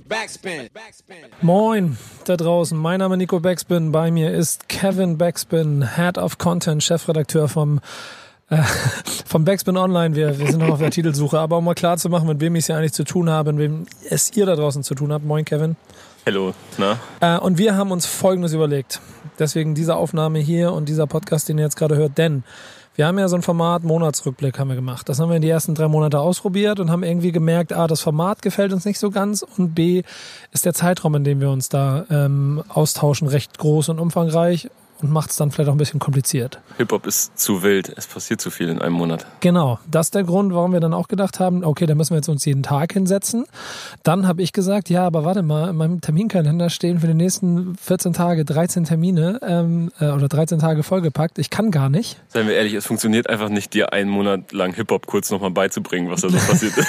Backspin. Moin da draußen, mein Name ist Nico Backspin, bei mir ist Kevin Backspin, Head of Content, Chefredakteur vom äh, vom Backspin Online. Wir, wir sind noch auf der Titelsuche, aber um mal klar zu machen, mit wem ich es hier eigentlich zu tun habe, mit wem es ihr da draußen zu tun habt. Moin Kevin. Hallo, na? Äh, und wir haben uns Folgendes überlegt. Deswegen diese Aufnahme hier und dieser Podcast, den ihr jetzt gerade hört, denn wir haben ja so ein Format, Monatsrückblick haben wir gemacht. Das haben wir in die ersten drei Monate ausprobiert und haben irgendwie gemerkt, A, das Format gefällt uns nicht so ganz und B, ist der Zeitraum, in dem wir uns da ähm, austauschen, recht groß und umfangreich und macht es dann vielleicht auch ein bisschen kompliziert. Hip-Hop ist zu wild, es passiert zu viel in einem Monat. Genau, das ist der Grund, warum wir dann auch gedacht haben, okay, da müssen wir jetzt uns jeden Tag hinsetzen. Dann habe ich gesagt, ja, aber warte mal, in meinem Terminkalender stehen für die nächsten 14 Tage 13 Termine ähm, äh, oder 13 Tage vollgepackt. Ich kann gar nicht. Seien wir ehrlich, es funktioniert einfach nicht, dir einen Monat lang Hip-Hop kurz nochmal beizubringen, was da so passiert ist.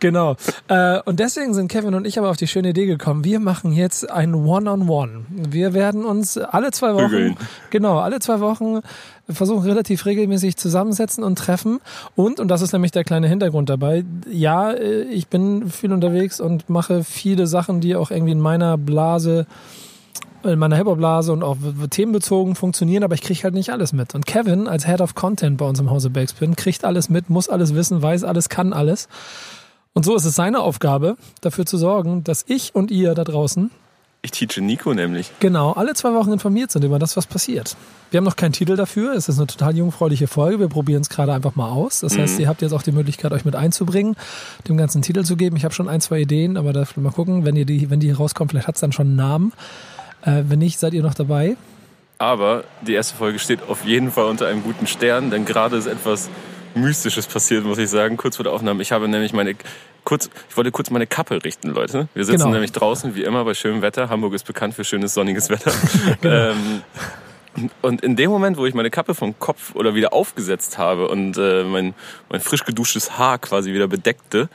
genau. Äh, und deswegen sind Kevin und ich aber auf die schöne Idee gekommen, wir machen jetzt ein One-on-One. Wir werden uns alle zwei Wochen, Prügeln. genau, alle zwei Wochen versuchen relativ regelmäßig zusammensetzen und treffen. Und, und das ist nämlich der kleine Hintergrund dabei, ja, äh, ich bin viel unterwegs und mache viele Sachen, die auch irgendwie in meiner Blase in meiner Hip-Hop-Blase und auch themenbezogen funktionieren, aber ich kriege halt nicht alles mit. Und Kevin als Head of Content bei uns im Hause Backspin kriegt alles mit, muss alles wissen, weiß alles, kann alles. Und so ist es seine Aufgabe, dafür zu sorgen, dass ich und ihr da draußen Ich teache Nico nämlich. genau alle zwei Wochen informiert sind über das, was passiert. Wir haben noch keinen Titel dafür. Es ist eine total jungfräuliche Folge. Wir probieren es gerade einfach mal aus. Das heißt, ihr habt jetzt auch die Möglichkeit, euch mit einzubringen, dem ganzen Titel zu geben. Ich habe schon ein, zwei Ideen, aber da mal gucken, wenn ihr die, wenn die rauskommt, vielleicht hat es dann schon einen Namen. Äh, wenn nicht, seid ihr noch dabei. Aber die erste Folge steht auf jeden Fall unter einem guten Stern, denn gerade ist etwas Mystisches passiert, muss ich sagen, kurz vor der Aufnahme. Ich habe nämlich meine kurz, ich wollte kurz meine Kappe richten, Leute. Wir sitzen Genau. nämlich draußen, wie immer, bei schönem Wetter. Hamburg ist bekannt für schönes sonniges Wetter. Genau. ähm, und in dem Moment, wo ich meine Kappe vom Kopf oder wieder aufgesetzt habe und äh, mein, mein frisch geduschtes Haar quasi wieder bedeckte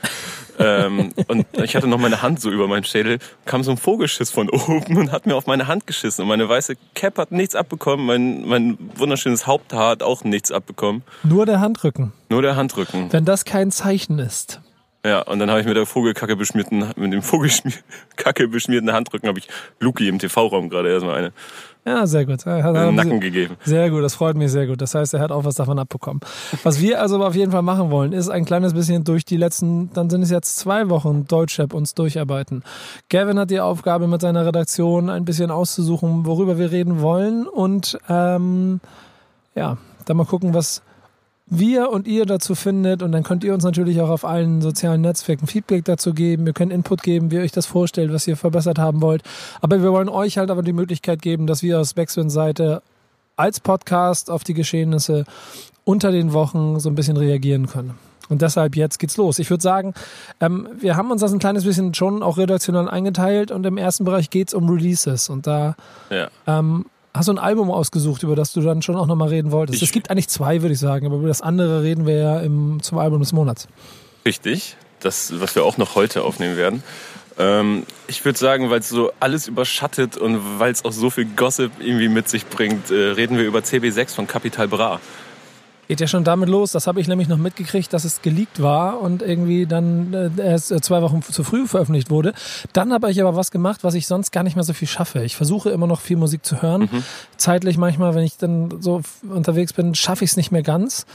ähm, und ich hatte noch meine Hand so über meinen Schädel, kam so ein Vogelschiss von oben und hat mir auf meine Hand geschissen. Und meine weiße Cap hat nichts abbekommen, mein, mein wunderschönes Haupthaar hat auch nichts abbekommen. Nur der Handrücken. Nur der Handrücken. Wenn das kein Zeichen ist. Ja, und dann habe ich mit der Vogelkacke beschmierten, mit dem Vogelkacke beschmierten Handrücken habe ich Luki im TV-Raum gerade erstmal eine Ja, sehr gut. Ja, hat- Sie- Nacken gegeben. Sehr gut, das freut mich sehr gut. Das heißt, er hat auch was davon abbekommen. Was wir also auf jeden Fall machen wollen, ist ein kleines bisschen durch die letzten, dann sind es jetzt zwei Wochen Deutschrap uns durcharbeiten. Gavin hat die Aufgabe mit seiner Redaktion ein bisschen auszusuchen, worüber wir reden wollen und ähm, ja, dann mal gucken, was wir und ihr dazu findet und dann könnt ihr uns natürlich auch auf allen sozialen Netzwerken Feedback dazu geben. Wir können Input geben, wie ihr euch das vorstellt, was ihr verbessert haben wollt. Aber wir wollen euch halt aber die Möglichkeit geben, dass wir aus Backspins Seite als Podcast auf die Geschehnisse unter den Wochen so ein bisschen reagieren können. Und deshalb jetzt geht's los. Ich würde sagen, ähm, wir haben uns das ein kleines bisschen schon auch redaktionell eingeteilt und im ersten Bereich geht's um Releases. Und da Ja. ähm, hast du ein Album ausgesucht, über das du dann schon auch nochmal reden wolltest. Ich- es gibt eigentlich zwei, würde ich sagen, aber über das andere reden wir ja im, zum Album des Monats. Richtig, das, was wir auch noch heute aufnehmen werden. Ähm, ich würde sagen, weil es so alles überschattet und weil es auch so viel Gossip irgendwie mit sich bringt, äh, reden wir über CB6 von Capital Bra. Geht ja schon damit los, das habe ich nämlich noch mitgekriegt, dass es geleakt war und irgendwie dann äh, erst äh, zwei Wochen zu früh veröffentlicht wurde. Dann habe ich aber was gemacht, was ich sonst gar nicht mehr so viel schaffe. Ich versuche immer noch viel Musik zu hören. Zeitlich manchmal, wenn ich dann so unterwegs bin, schaffe ich es nicht mehr ganz.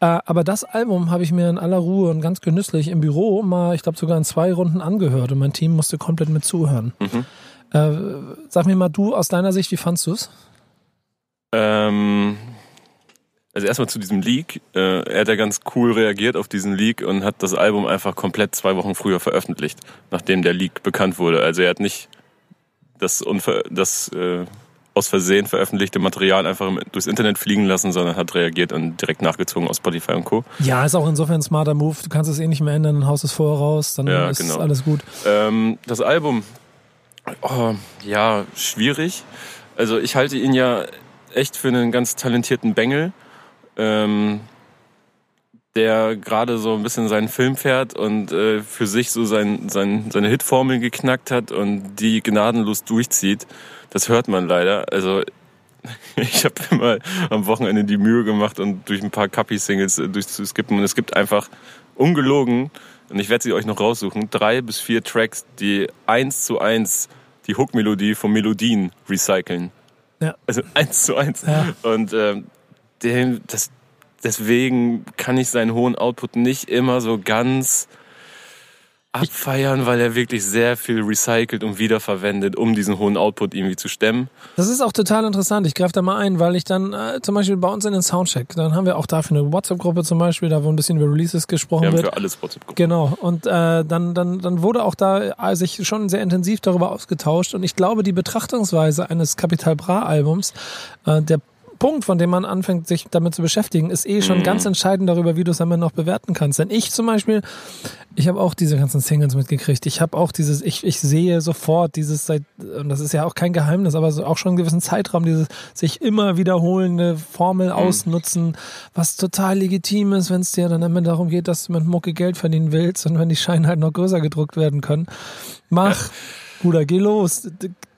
Äh, aber das Album habe ich mir in aller Ruhe und ganz genüsslich im Büro mal, ich glaube sogar in zwei Runden angehört und mein Team musste komplett mit zuhören. Äh, sag mir mal du aus deiner Sicht, wie fandst du es? Ähm, also erstmal zu diesem Leak. Äh, er hat ja ganz cool reagiert auf diesen Leak und hat das Album einfach komplett zwei Wochen früher veröffentlicht, nachdem der Leak bekannt wurde. Also er hat nicht das, das äh, aus Versehen veröffentlichte Material einfach durchs Internet fliegen lassen, sondern hat reagiert und direkt nachgezogen aus Spotify und Co. Ja, ist auch insofern ein smarter Move. Du kannst es eh nicht mehr ändern, dann haust es vorher raus, dann Ja, ist genau. alles gut. Ähm, das Album, oh, ja, schwierig. Also ich halte ihn ja echt für einen ganz talentierten Bengel, ähm, der gerade so ein bisschen seinen Film fährt und äh, für sich so sein, sein, seine Hitformel geknackt hat und die gnadenlos durchzieht. Das hört man leider. Also ich habe mir mal am Wochenende die Mühe gemacht und durch ein paar Kapi-Singles äh, durchzuskippen und es gibt einfach ungelogen und ich werde sie euch noch raussuchen, drei bis vier Tracks, die eins zu eins die Hook-Melodie von Melodien recyceln. Ja. Also eins zu eins. Ja. Und ähm, dem, das, deswegen kann ich seinen hohen Output nicht immer so ganz abfeiern, weil er wirklich sehr viel recycelt und wiederverwendet, um diesen hohen Output irgendwie zu stemmen. Das ist auch total interessant. Ich greife da mal ein, weil ich dann äh, zum Beispiel bei uns in den Soundcheck, dann haben wir auch dafür eine WhatsApp-Gruppe zum Beispiel, da wo ein bisschen über Releases gesprochen Wir haben wird. für alles WhatsApp-Gruppen. Genau. Und äh, dann, dann, dann wurde auch da äh, sich schon sehr intensiv darüber ausgetauscht. Und ich glaube, die Betrachtungsweise eines Capital Bra-Albums, äh, der Punkt, von dem man anfängt, sich damit zu beschäftigen, ist eh schon Mhm. ganz entscheidend darüber, wie du es am Ende noch bewerten kannst. Denn ich zum Beispiel, ich habe auch diese ganzen Singles mitgekriegt. Ich habe auch dieses, ich, ich sehe sofort dieses seit, und das ist ja auch kein Geheimnis, aber so auch schon einen gewissen Zeitraum, dieses sich immer wiederholende Formel Mhm. ausnutzen, was total legitim ist, wenn es dir dann immer darum geht, dass du mit Mucke Geld verdienen willst und wenn die Scheine halt noch größer gedruckt werden können. Mach, Bruder, geh los.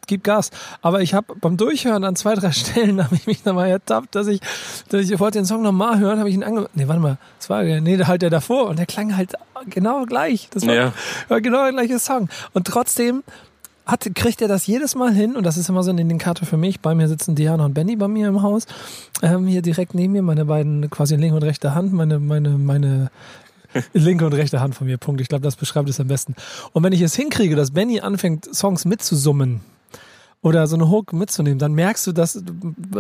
Gib Gas. Aber ich habe beim Durchhören an zwei, drei Stellen habe ich mich dann mal ertappt, dass ich, dass ich wollte den Song nochmal hören, habe ich ihn ange... Nee, warte mal, das war der, nee, halt der davor und der klang halt genau gleich. Das war, Ja. war genau der gleiche Song. Und trotzdem hat, kriegt er das jedes Mal hin und das ist immer so ein Indikator für mich. Bei mir sitzen Diana und Benny bei mir im Haus. Ähm, hier direkt neben mir, meine beiden quasi linke und rechte Hand, meine, meine, meine linke und rechte Hand von mir. Punkt. Ich glaube, das beschreibt es am besten. Und wenn ich es hinkriege, dass Benny anfängt, Songs mitzusummen, oder so eine Hook mitzunehmen, dann merkst du, dass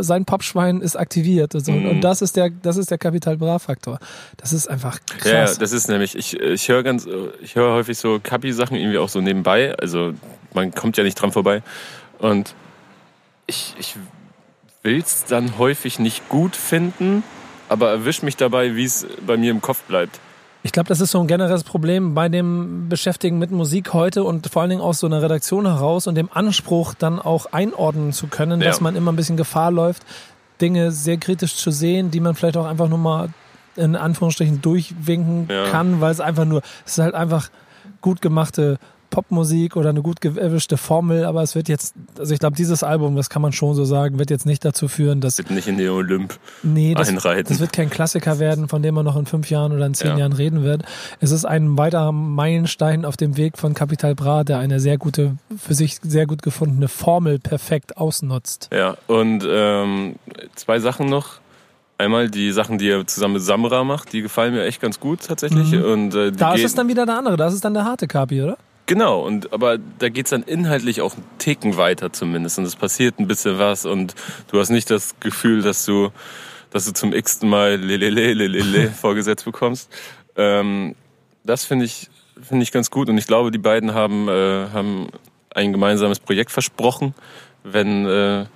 sein Popschwein ist aktiviert. Und, so. Mhm. und das ist der, das ist der Kapital Bra Faktor. Das ist einfach Ja, ja, krass. das ist nämlich, ich, ich höre ganz, ich höre häufig so Kapi-Sachen irgendwie auch so nebenbei. Also man kommt ja nicht dran vorbei. Und ich, ich will es dann häufig nicht gut finden, aber erwisch mich dabei, wie es bei mir im Kopf bleibt. Ich glaube, das ist so ein generelles Problem bei dem Beschäftigen mit Musik heute und vor allen Dingen aus so einer Redaktion heraus und dem Anspruch, dann auch einordnen zu können, Ja. dass man immer ein bisschen Gefahr läuft, Dinge sehr kritisch zu sehen, die man vielleicht auch einfach nur mal in Anführungsstrichen durchwinken Ja. kann, weil es einfach nur, es ist halt einfach gut gemachte Popmusik oder eine gut erwischte Formel, aber es wird jetzt, also ich glaube, dieses Album, das kann man schon so sagen, wird jetzt nicht dazu führen, dass Wird nicht in den Olymp Nee, das, einreiten. das wird kein Klassiker werden, von dem man noch in fünf Jahren oder in zehn Ja. Jahren reden wird. Es ist ein weiterer Meilenstein auf dem Weg von Capital Bra, der eine sehr gute, für sich sehr gut gefundene Formel perfekt ausnutzt. Ja, und ähm, zwei Sachen noch. Einmal die Sachen, die er zusammen mit Samra macht, die gefallen mir echt ganz gut tatsächlich. Mhm. Und, äh, Da ist es dann wieder der andere, da ist es dann der harte Kapi, oder? Genau, und aber da geht's dann inhaltlich auch einen Ticken weiter zumindest. Und es passiert ein bisschen was und du hast nicht das Gefühl, dass du, dass du zum x-ten Mal lelele, lelele vorgesetzt bekommst. Ähm, das finde ich, finde ich ganz gut. Und ich glaube, die beiden haben, äh, haben ein gemeinsames Projekt versprochen, wenn äh,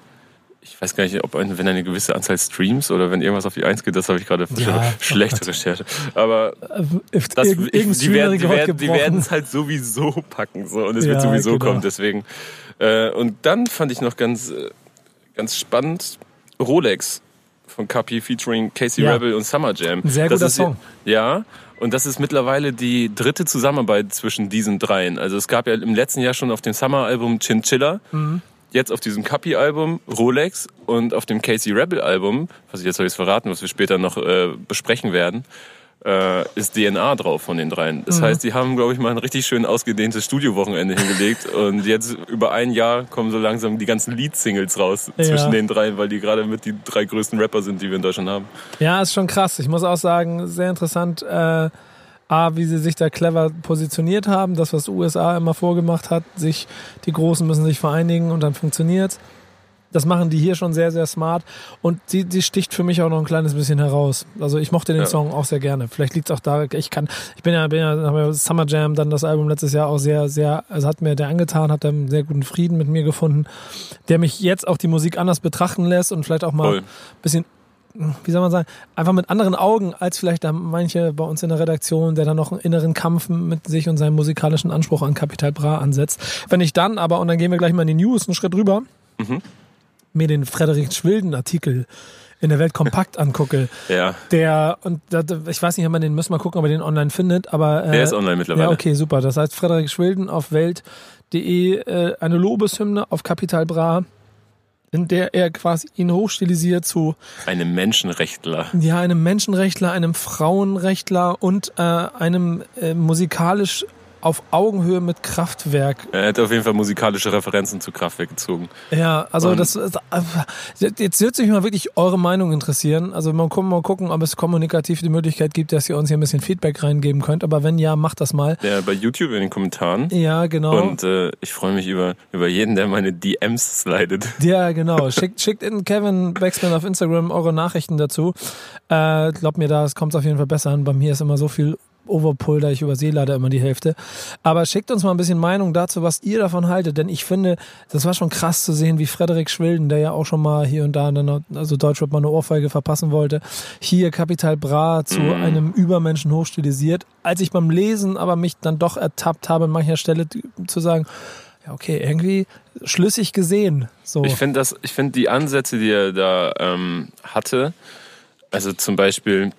ich weiß gar nicht, ob wenn eine gewisse Anzahl Streams oder wenn irgendwas auf die Eins geht, das habe ich gerade Ja, schlechte oh Gott. Recherche. Aber Äh, das, ich, die werden es halt sowieso packen so und es Ja, wird sowieso genau. kommen deswegen äh, und dann fand ich noch ganz äh, ganz spannend Rolex von Kapi featuring Casey Ja. Rebel und Summer Jam sehr Das guter ist, Song. ja und das ist mittlerweile die dritte Zusammenarbeit zwischen diesen dreien also es gab ja im letzten Jahr schon auf dem Summer Album Chinchilla Mhm. Jetzt auf diesem Kapi Album Rolex und auf dem Casey Rebel Album, was ich jetzt habe ich verraten, was wir später noch äh, besprechen werden, äh, ist DNA drauf von den dreien. Das Mhm. heißt, die haben, glaube ich, mal ein richtig schön ausgedehntes Studiowochenende hingelegt und jetzt über ein Jahr kommen so langsam die ganzen Lead-Singles raus Ja. zwischen den dreien, weil die gerade mit die drei größten Rapper sind, die wir in Deutschland haben. Ja, ist schon krass. Ich muss auch sagen, sehr interessant, äh, A, wie sie sich da clever positioniert haben. Das, was USA immer vorgemacht hat, sich, die Großen müssen sich vereinigen und dann funktioniert's. Das machen die hier schon sehr, sehr smart. Und die, die sticht für mich auch noch ein kleines bisschen heraus. Also ich mochte den Ja. Song auch sehr gerne. Vielleicht liegt's auch da, ich kann, ich bin ja, bin ja, Summer Jam, dann das Album letztes Jahr auch sehr, sehr, also hat mir der angetan, hat einen sehr guten Frieden mit mir gefunden, der mich jetzt auch die Musik anders betrachten lässt und vielleicht auch mal Voll. bisschen, wie soll man sagen, einfach mit anderen Augen als vielleicht da manche bei uns in der Redaktion, der dann noch einen inneren Kampf mit sich und seinem musikalischen Anspruch an Capital Bra ansetzt. Wenn ich dann aber, und dann gehen wir gleich mal in die News einen Schritt rüber, Mhm. mir den Frederik Schwilden Artikel in der Welt kompakt angucke, Ja, der, und da, ich weiß nicht, ob man den, müssen wir gucken, ob man den online findet, aber. Äh, der ist online mittlerweile. ja, okay, super. Das heißt, Frederik Schwilden auf Welt.de, äh, eine Lobeshymne auf Capital Bra. In der er quasi ihn hochstilisiert zu einem Menschenrechtler. Ja, einem Menschenrechtler, einem Frauenrechtler und äh, einem äh, musikalisch auf Augenhöhe mit Kraftwerk. Er hat auf jeden Fall musikalische Referenzen zu Kraftwerk gezogen. Ja, also Und das äh, jetzt wird sich mal wirklich eure Meinung interessieren. Also mal gucken, mal gucken, ob es kommunikativ die Möglichkeit gibt, dass ihr uns hier ein bisschen Feedback reingeben könnt. Aber wenn ja, macht das mal. Ja, bei YouTube in den Kommentaren. Ja, genau. Und äh, ich freue mich über, über jeden, der meine DMs slidet. Ja, genau. Schickt, schickt in Kevin Baxman auf Instagram eure Nachrichten dazu. Äh, glaubt mir da, es kommt auf jeden Fall besser an. Bei mir ist immer so viel Overpulder, ich übersehe leider immer die Hälfte. Aber schickt uns mal ein bisschen Meinung dazu, was ihr davon haltet, denn ich finde, das war schon krass zu sehen, wie Frederik Schwilden, der ja auch schon mal hier und da, eine, also Deutschrap mal eine Ohrfeige verpassen wollte, hier Kapital Bra zu mhm. einem Übermenschen hochstilisiert. Als ich beim Lesen aber mich dann doch ertappt habe, an mancher Stelle zu sagen, ja, okay, irgendwie schlüssig gesehen. So. Ich finde das, ich finde die Ansätze, die er da ähm, hatte, also zum Beispiel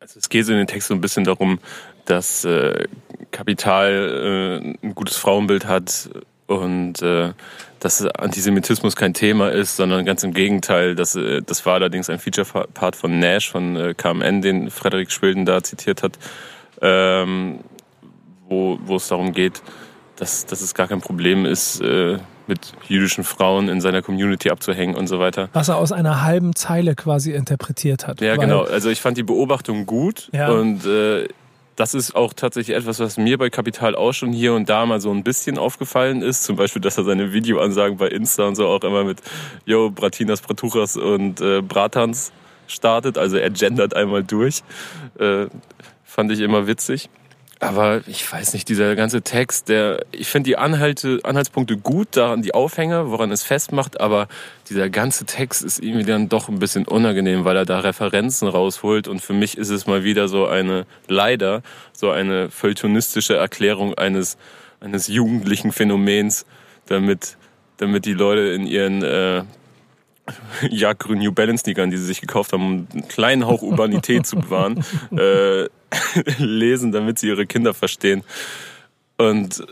also es geht so in den Text so ein bisschen darum, dass äh, Kapital äh, ein gutes Frauenbild hat und äh, dass Antisemitismus kein Thema ist, sondern ganz im Gegenteil. Das, äh, das war allerdings ein Feature-Part von Nash, von äh, KMN, den Frederik Schwilden da zitiert hat, ähm, wo, wo es darum geht, dass, dass es gar kein Problem ist, äh, mit jüdischen Frauen in seiner Community abzuhängen und so weiter. Was er aus einer halben Zeile quasi interpretiert hat. Ja, genau. Also ich fand die Beobachtung gut ja. und äh, das ist auch tatsächlich etwas, was mir bei Kapital auch schon hier und da mal so ein bisschen aufgefallen ist. Zum Beispiel, dass er seine Videoansagen bei Insta und so auch immer mit Yo, Bratinas, Bratuchas und äh, Bratans startet. Also er gendert einmal durch. Äh, fand ich immer witzig. Aber ich weiß nicht, dieser ganze Text, der, ich finde die Anhalte, Anhaltspunkte gut, daran die Aufhänger, woran es festmacht, aber dieser ganze Text ist irgendwie dann doch ein bisschen unangenehm, weil er da Referenzen rausholt. Und für mich ist es mal wieder so eine, leider, so eine feuilletonistische Erklärung eines, eines jugendlichen Phänomens, damit, damit die Leute in ihren, äh, jagdgrünen New Balance Sneakern, die sie sich gekauft haben, um einen kleinen Hauch Urbanität zu bewahren, äh, lesen, damit sie ihre Kinder verstehen. Und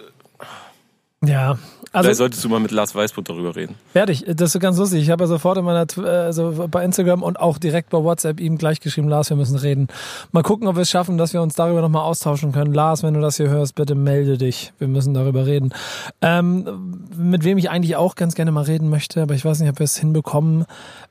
ja, also, Vielleicht solltest du mal mit Lars Weißbrot darüber reden. Werde ich. Das ist ganz lustig. Ich habe ja sofort in meiner, also bei Instagram und auch direkt bei WhatsApp ihm gleich geschrieben, Lars, wir müssen reden. Mal gucken, ob wir es schaffen, dass wir uns darüber nochmal austauschen können. Lars, wenn du das hier hörst, bitte melde dich. Wir müssen darüber reden. Ähm, mit wem ich eigentlich auch ganz gerne mal reden möchte, aber ich weiß nicht, ob wir es hinbekommen.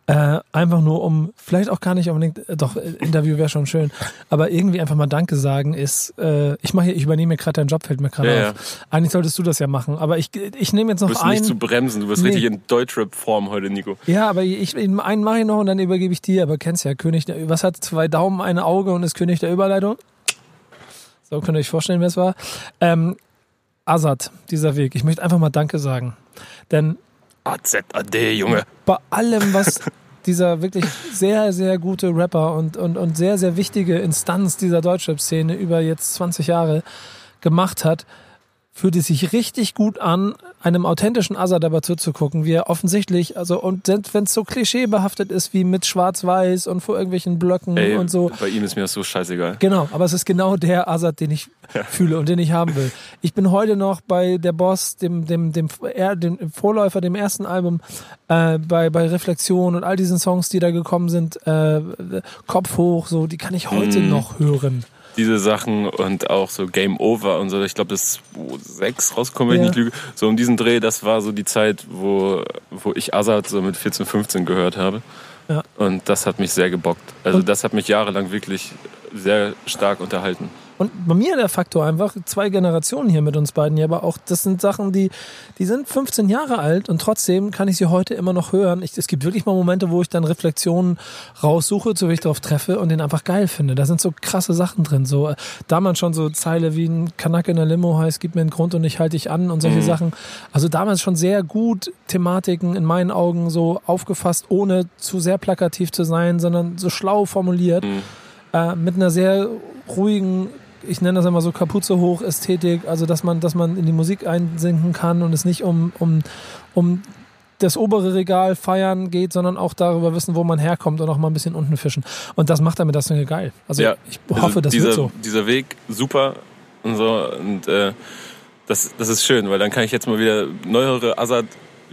Äh, einfach nur um, vielleicht auch gar nicht unbedingt, äh, doch, äh, Interview wäre schon schön, aber irgendwie einfach mal Danke sagen ist, äh, ich mache ich übernehme gerade deinen Job, fällt mir gerade ja, auf. Ja. Eigentlich solltest du das ja machen, aber ich, ich nehme jetzt noch einen. Du bist einen, nicht zu bremsen, du bist nee. richtig in Deutschrap-Form heute, Nico. Ja, aber ich, einen mache ich noch und dann übergebe ich dir, aber kennst ja, König der, was hat zwei Daumen, ein Auge und ist König der Überleitung? So könnt ihr euch vorstellen, wer es war. Ähm, Azad, dieser Weg. Ich möchte einfach mal Danke sagen. Denn AZAD, Junge. Bei allem, was dieser wirklich sehr, sehr gute Rapper und, und, und sehr, sehr wichtige Instanz dieser Deutschrap-Szene über jetzt 20 Jahre gemacht hat, fühlt es sich richtig gut an, einem authentischen Azad aber zuzugucken, wie er offensichtlich, also und wenn es so klischeebehaftet ist wie mit Schwarz-Weiß und vor irgendwelchen Blöcken Ey, und so. Bei ihm ist mir das so scheißegal. Genau, aber es ist genau der Azad, den ich ja. fühle und den ich haben will. Ich bin heute noch bei der Boss, dem, dem, dem, dem Vorläufer, dem ersten Album, äh, bei, bei Reflexion und all diesen Songs, die da gekommen sind, äh, Kopf hoch, so, die kann ich heute mm. noch hören diese Sachen und auch so Game Over und so. Ich glaube, das ist 6 rausgekommen, wenn ja. ich nicht lüge. So um diesen Dreh, das war so die Zeit, wo, wo ich Azad so mit 14, 15 gehört habe. Ja. Und das hat mich sehr gebockt. Also das hat mich jahrelang wirklich sehr stark unterhalten. Und bei mir der Faktor einfach, zwei Generationen hier mit uns beiden, ja, aber auch, das sind Sachen, die, die sind 15 Jahre alt und trotzdem kann ich sie heute immer noch hören. Ich, es gibt wirklich mal Momente, wo ich dann Reflexionen raussuche, so wie ich darauf treffe und den einfach geil finde. Da sind so krasse Sachen drin. So, äh, damals schon so Zeile wie ein Kanak in der Limo heißt, gib mir einen Grund und ich halte dich an und solche mhm. Sachen. Also damals schon sehr gut Thematiken in meinen Augen so aufgefasst, ohne zu sehr plakativ zu sein, sondern so schlau formuliert. Mhm. Äh, mit einer sehr ruhigen ich nenne das immer so Kapuze hoch Ästhetik, also dass man, dass man in die Musik einsinken kann und es nicht um, um, um das obere Regal feiern geht, sondern auch darüber wissen, wo man herkommt und auch mal ein bisschen unten fischen. Und das macht damit das Ding geil. Also ja, ich hoffe, also das dieser, wird so. Dieser Weg super und so und äh, das, das ist schön, weil dann kann ich jetzt mal wieder neuere Assad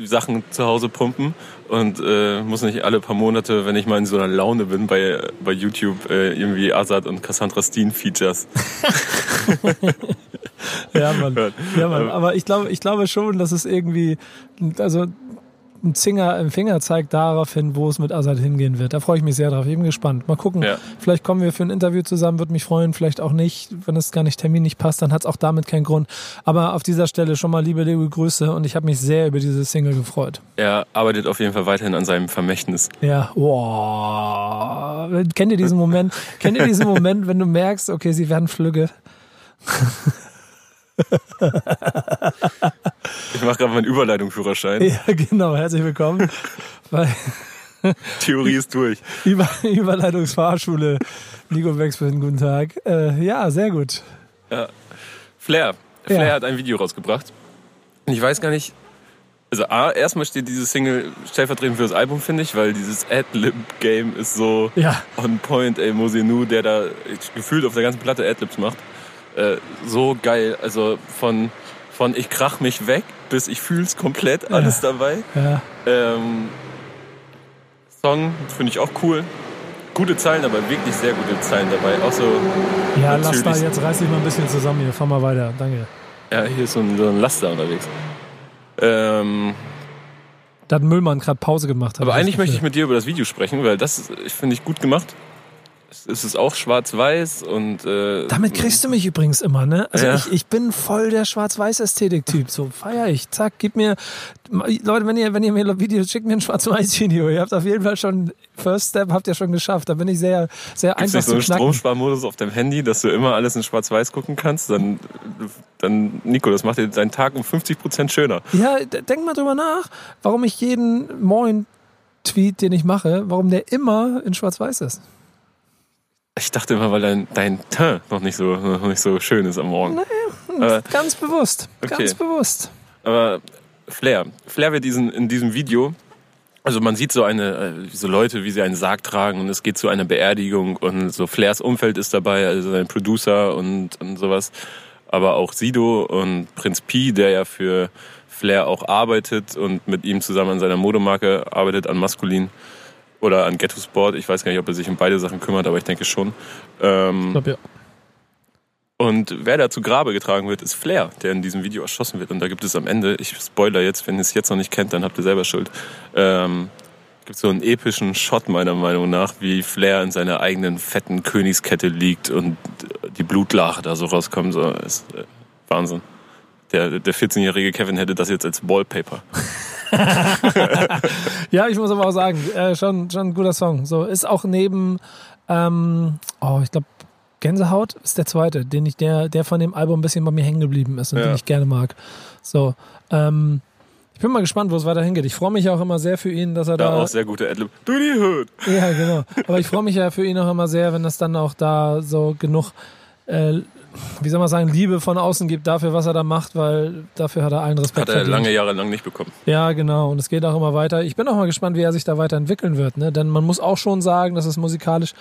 Sachen zu Hause pumpen und äh, muss nicht alle paar Monate, wenn ich mal in so einer Laune bin, bei, bei YouTube äh, irgendwie Azad und Cassandra Steen Features. ja, Mann. Ja, Mann. Aber ich glaube, ich glaube schon, dass es irgendwie, also ein, Zinger, ein Fingerzeig darauf hin, wo es mit Assad hingehen wird. Da freue ich mich sehr drauf. Ich bin gespannt. Mal gucken. Ja. Vielleicht kommen wir für ein Interview zusammen, würde mich freuen. Vielleicht auch nicht. Wenn es gar nicht Termin nicht passt, dann hat es auch damit keinen Grund. Aber auf dieser Stelle schon mal liebe, liebe Grüße und ich habe mich sehr über diese Single gefreut. Er arbeitet auf jeden Fall weiterhin an seinem Vermächtnis. Ja, wow. Kennt ihr diesen Moment? Kennt ihr diesen Moment, wenn du merkst, okay, sie werden flügge? ich mache gerade meinen Überleitungsführerschein. Ja, genau. Herzlich willkommen. Theorie ist durch. Über Überleitungsfahrschule. Nico Wexford, guten Tag. Äh, ja, sehr gut. Ja. Flair. Flair ja. hat ein Video rausgebracht. Und ich weiß gar nicht, also A, erstmal steht diese Single stellvertretend für das Album, finde ich, weil dieses Adlib-Game ist so ja. on point, ey, Mosenu, der da gefühlt auf der ganzen Platte Adlibs macht. Äh, so geil. Also von, von ich krach mich weg bis ich fühl's komplett, alles ja. dabei. Ja. Ähm, Song finde ich auch cool. Gute Zeilen, aber wirklich sehr gute Zeilen dabei. Auch so ja, lass da, jetzt reiß dich mal ein bisschen zusammen hier. Fahr mal weiter, danke. Ja, hier ist so ein, so ein Laster unterwegs. Ähm, da hat Müllmann gerade Pause gemacht. Aber eigentlich möchte ich mit dir über das Video sprechen, weil das finde ich gut gemacht es ist auch schwarz-weiß und äh, damit kriegst du mich übrigens immer, ne? Also ja. ich, ich bin voll der schwarz-weiß-Ästhetik-Typ. So feier ich. Zack, gib mir Leute, wenn ihr wenn ihr mir Videos schickt mir ein schwarz-weiß-Video. Ihr habt auf jeden Fall schon First Step habt ihr schon geschafft. Da bin ich sehr sehr Gibt's einfach nicht so einen Stromsparmodus auf deinem Handy, dass du immer alles in schwarz-weiß gucken kannst. Dann dann Nico, das macht dir deinen Tag um 50 Prozent schöner. Ja, denk mal drüber nach, warum ich jeden Moin Tweet, den ich mache, warum der immer in schwarz-weiß ist. Ich dachte immer, weil dein, dein Teint noch nicht, so, noch nicht so schön ist am Morgen. Naja, Aber, ganz bewusst. Okay. Ganz bewusst. Aber Flair. Flair wird diesen, in diesem Video, also man sieht so eine, äh, so Leute, wie sie einen Sarg tragen und es geht zu einer Beerdigung und so Flairs Umfeld ist dabei, also sein Producer und, und sowas. Aber auch Sido und Prinz Pi, der ja für Flair auch arbeitet und mit ihm zusammen an seiner Modemarke arbeitet, an Maskulin oder an Ghetto Sport. Ich weiß gar nicht, ob er sich um beide Sachen kümmert, aber ich denke schon. Ähm, ich glaube ja. Und wer da zu Grabe getragen wird, ist Flair, der in diesem Video erschossen wird. Und da gibt es am Ende, ich spoiler jetzt, wenn ihr es jetzt noch nicht kennt, dann habt ihr selber Schuld. Ähm, gibt so einen epischen Shot meiner Meinung nach, wie Flair in seiner eigenen fetten Königskette liegt und die Blutlache da so rauskommt. So, ist äh, Wahnsinn. Der, der 14-jährige Kevin hätte das jetzt als Wallpaper. ja, ich muss aber auch sagen, äh, schon, schon ein guter Song. So ist auch neben, ähm, oh, ich glaube, Gänsehaut ist der zweite, den ich, der, der von dem Album ein bisschen bei mir hängen geblieben ist und ja. den ich gerne mag. So, ähm, ich bin mal gespannt, wo es weiter hingeht. Ich freue mich auch immer sehr für ihn, dass er da. Ja, auch sehr gute Adlib. Du die Hood. Ja, genau. Aber ich freue mich ja für ihn auch immer sehr, wenn das dann auch da so genug äh, wie soll man sagen, Liebe von außen gibt dafür, was er da macht, weil dafür hat er allen Respekt. Hat er verdient. lange Jahre lang nicht bekommen. Ja, genau. Und es geht auch immer weiter. Ich bin auch mal gespannt, wie er sich da weiterentwickeln wird. Ne? Denn man muss auch schon sagen, dass es musikalisch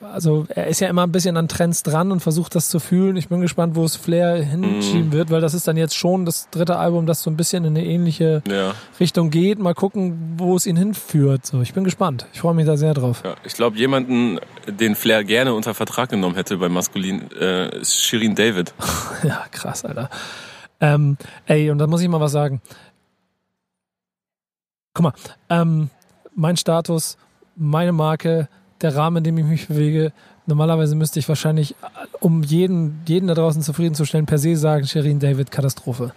also er ist ja immer ein bisschen an Trends dran und versucht das zu fühlen. Ich bin gespannt, wo es Flair hinschieben mm. wird, weil das ist dann jetzt schon das dritte Album, das so ein bisschen in eine ähnliche ja. Richtung geht. Mal gucken, wo es ihn hinführt. So, ich bin gespannt. Ich freue mich da sehr drauf. Ja, ich glaube, jemanden, den Flair gerne unter Vertrag genommen hätte bei Maskulin, äh, ist Shirin David. ja, krass, Alter. Ähm, ey, und da muss ich mal was sagen. Guck mal, ähm, mein Status, meine Marke, der Rahmen, in dem ich mich bewege. Normalerweise müsste ich wahrscheinlich, um jeden, jeden da draußen zufriedenzustellen, per se sagen, Sherin David, Katastrophe.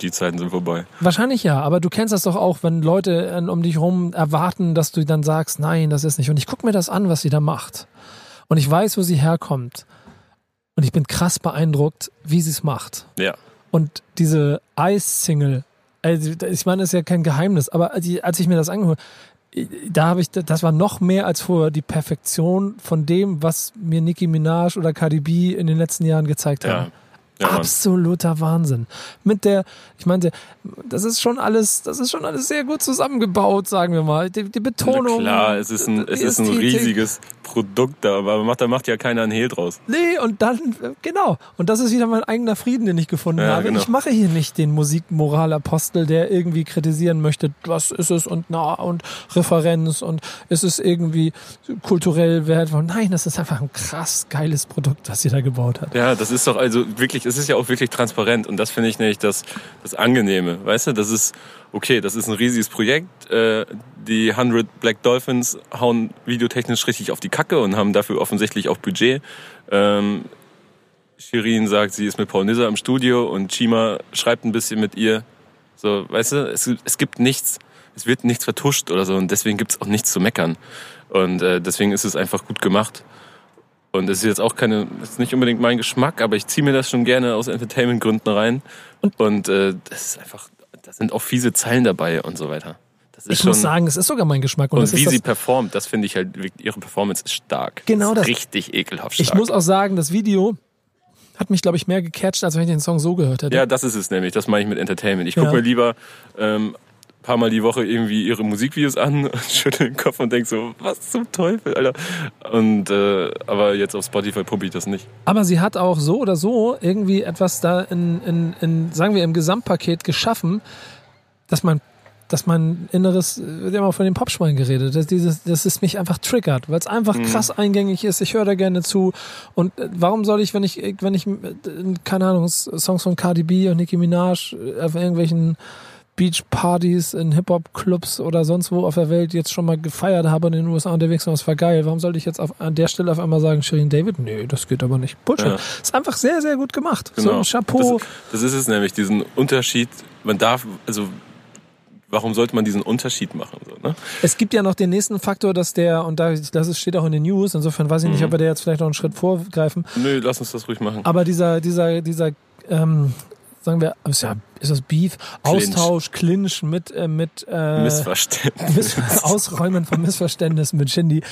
Die Zeiten sind vorbei. Wahrscheinlich ja, aber du kennst das doch auch, wenn Leute äh, um dich herum erwarten, dass du dann sagst, nein, das ist nicht. Und ich gucke mir das an, was sie da macht. Und ich weiß, wo sie herkommt. Und ich bin krass beeindruckt, wie sie es macht. Ja. Und diese Ice-Single, also ich meine, das ist ja kein Geheimnis, aber als ich mir das angehört da habe ich, das war noch mehr als vorher die Perfektion von dem, was mir Nicki Minaj oder Cardi B in den letzten Jahren gezeigt haben. Ja. Absoluter Wahnsinn. Mit der, ich meinte, das ist schon alles, das ist schon alles sehr gut zusammengebaut, sagen wir mal. Die, die Betonung. Na klar, es ist ein, es ist ein riesiges Produkt da, aber macht, da macht ja keiner einen Hehl draus. Nee, und dann, genau. Und das ist wieder mein eigener Frieden, den ich gefunden Ja, habe. genau. Ich mache hier nicht den Musikmoralapostel, der irgendwie kritisieren möchte, was ist es und na und Referenz und ist es irgendwie kulturell wertvoll. Nein, das ist einfach ein krass geiles Produkt, was sie da gebaut hat. Ja, das ist doch also wirklich, es ist ja auch wirklich transparent und das finde ich nämlich das, das Angenehme. Weißt du, das ist, okay, das ist ein riesiges Projekt. Äh, die 100 Black Dolphins hauen videotechnisch richtig auf die Kacke und haben dafür offensichtlich auch Budget. Ähm, Shirin sagt, sie ist mit Paul Nisser im Studio und Chima schreibt ein bisschen mit ihr. So, weißt du, es, es gibt nichts, es wird nichts vertuscht oder so und deswegen gibt es auch nichts zu meckern. Und äh, deswegen ist es einfach gut gemacht. Und es ist jetzt auch keine, ist nicht unbedingt mein Geschmack, aber ich ziehe mir das schon gerne aus Entertainment-Gründen rein. Und, äh, das ist einfach, da sind auch fiese Zeilen dabei und so weiter. Das ist Ich schon, muss sagen, es ist sogar mein Geschmack. Und, und wie ist sie performt, das finde ich halt, ihre Performance ist stark. Genau das. das. Ist richtig ekelhaft stark. ich muss auch sagen, das Video hat mich, glaube ich, mehr gecatcht, als wenn ich den Song so gehört hätte. Ja, das ist es nämlich. Das meine ich mit Entertainment. Ich gucke Ja. mir lieber ähm, paar Mal die Woche irgendwie ihre Musikvideos an und schüttel den Kopf und denk so, was zum Teufel, Alter. Und äh, aber jetzt auf Spotify pumpe ich das nicht. Aber sie hat auch so oder so irgendwie etwas da in, in, in sagen wir, im Gesamtpaket geschaffen, dass man dass mein inneres, wir haben auch von dem Popschwein geredet, dass dieses, dass es mich einfach triggert, weil es einfach krass eingängig ist. Ich höre da gerne zu. Und äh, warum soll ich, wenn ich, wenn ich, äh, keine Ahnung, Songs von Cardi B und Nicki Minaj äh, auf irgendwelchen Beachpartys in Hip-Hop-Clubs oder sonst wo auf der Welt jetzt schon mal gefeiert habe und in den USA unterwegs war, das war geil. Warum sollte ich jetzt auf, an der Stelle auf einmal sagen, Shirin David? Nee, das geht aber nicht. Bullshit. Ja. Ist einfach sehr, sehr gut gemacht. Genau. So, Chapeau. Das, das ist es nämlich, diesen Unterschied. Man darf, also warum sollte man diesen Unterschied machen? So, ne? Es gibt ja noch den nächsten Faktor, dass der, und da, das steht auch in den News, insofern weiß ich nicht, Mhm. ob wir da jetzt vielleicht noch einen Schritt vorgreifen, Nö, lass uns das ruhig machen. aber dieser, dieser, dieser, ähm, sagen wir, ist, ja, ist das Beef? Clinch. Austausch, Clinch mit, äh, mit, äh, Missverständnis. Miss Ausräumen von Missverständnissen mit Shindy.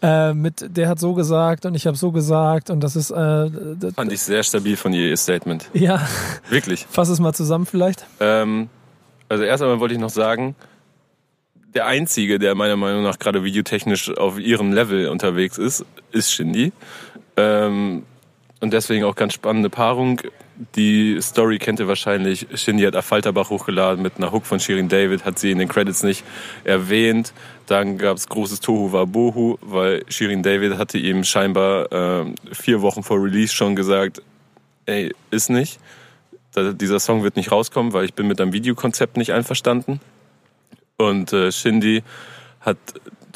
Äh, mit, der hat so gesagt und ich habe so gesagt und das ist, äh, das, Fand ich sehr stabil von ihr, ihr Statement. ja, Wirklich. fass es mal zusammen vielleicht. Ähm, also erst einmal wollte ich noch sagen, der Einzige, der meiner Meinung nach gerade videotechnisch auf ihrem Level unterwegs ist, ist Shindy. Ähm, und deswegen auch ganz spannende Paarung. Die Story kennt ihr wahrscheinlich. Shindy hat Affalterbach hochgeladen mit einer Hook von Shirin David, hat sie in den Credits nicht erwähnt. Dann gab's großes Tohu Wabohu, weil Shirin David hatte ihm scheinbar ähm, vier Wochen vor Release schon gesagt, ey, ist nicht da, dieser Song wird nicht rauskommen, weil ich bin mit deinem Videokonzept nicht einverstanden. Und äh, Shindy hat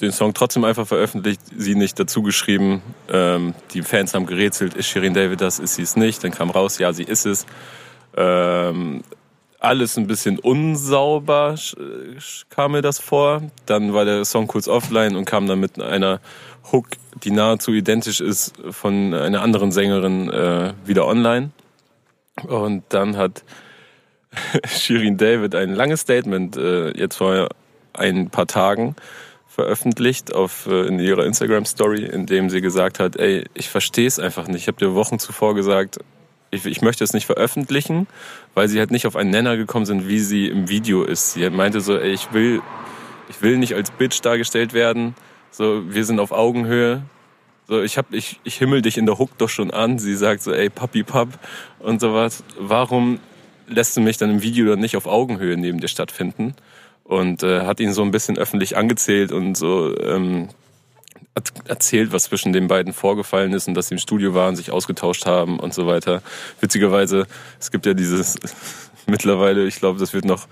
den Song trotzdem einfach veröffentlicht, sie nicht dazu geschrieben. Ähm, die Fans haben gerätselt, ist Shirin David das, ist sie es nicht? Dann kam raus, ja, sie ist es. Ähm, alles ein bisschen unsauber kam mir das vor. Dann war der Song kurz offline und kam dann mit einer Hook, die nahezu identisch ist, von einer anderen Sängerin äh, wieder online. Und dann hat Shirin David ein langes Statement äh, jetzt vor ein paar Tagen veröffentlicht auf äh, in ihrer Instagram Story, in dem sie gesagt hat, ey, ich verstehe es einfach nicht. Ich habe dir Wochen zuvor gesagt, ich, ich möchte es nicht veröffentlichen, weil sie halt nicht auf einen Nenner gekommen sind, wie sie im Video ist. Sie meinte so, ey, ich will ich will nicht als Bitch dargestellt werden. So, wir sind auf Augenhöhe. So, ich hab, ich, ich himmel dich in der Hook doch schon an. Sie sagt so, ey, Papi Pap und sowas. Warum lässt du mich dann im Video dann nicht auf Augenhöhe neben dir stattfinden? Und äh, hat ihn so ein bisschen öffentlich angezählt und so ähm, erzählt, was zwischen den beiden vorgefallen ist und dass sie im Studio waren, sich ausgetauscht haben und so weiter. Witzigerweise, es gibt ja dieses mittlerweile, ich glaube, das wird noch,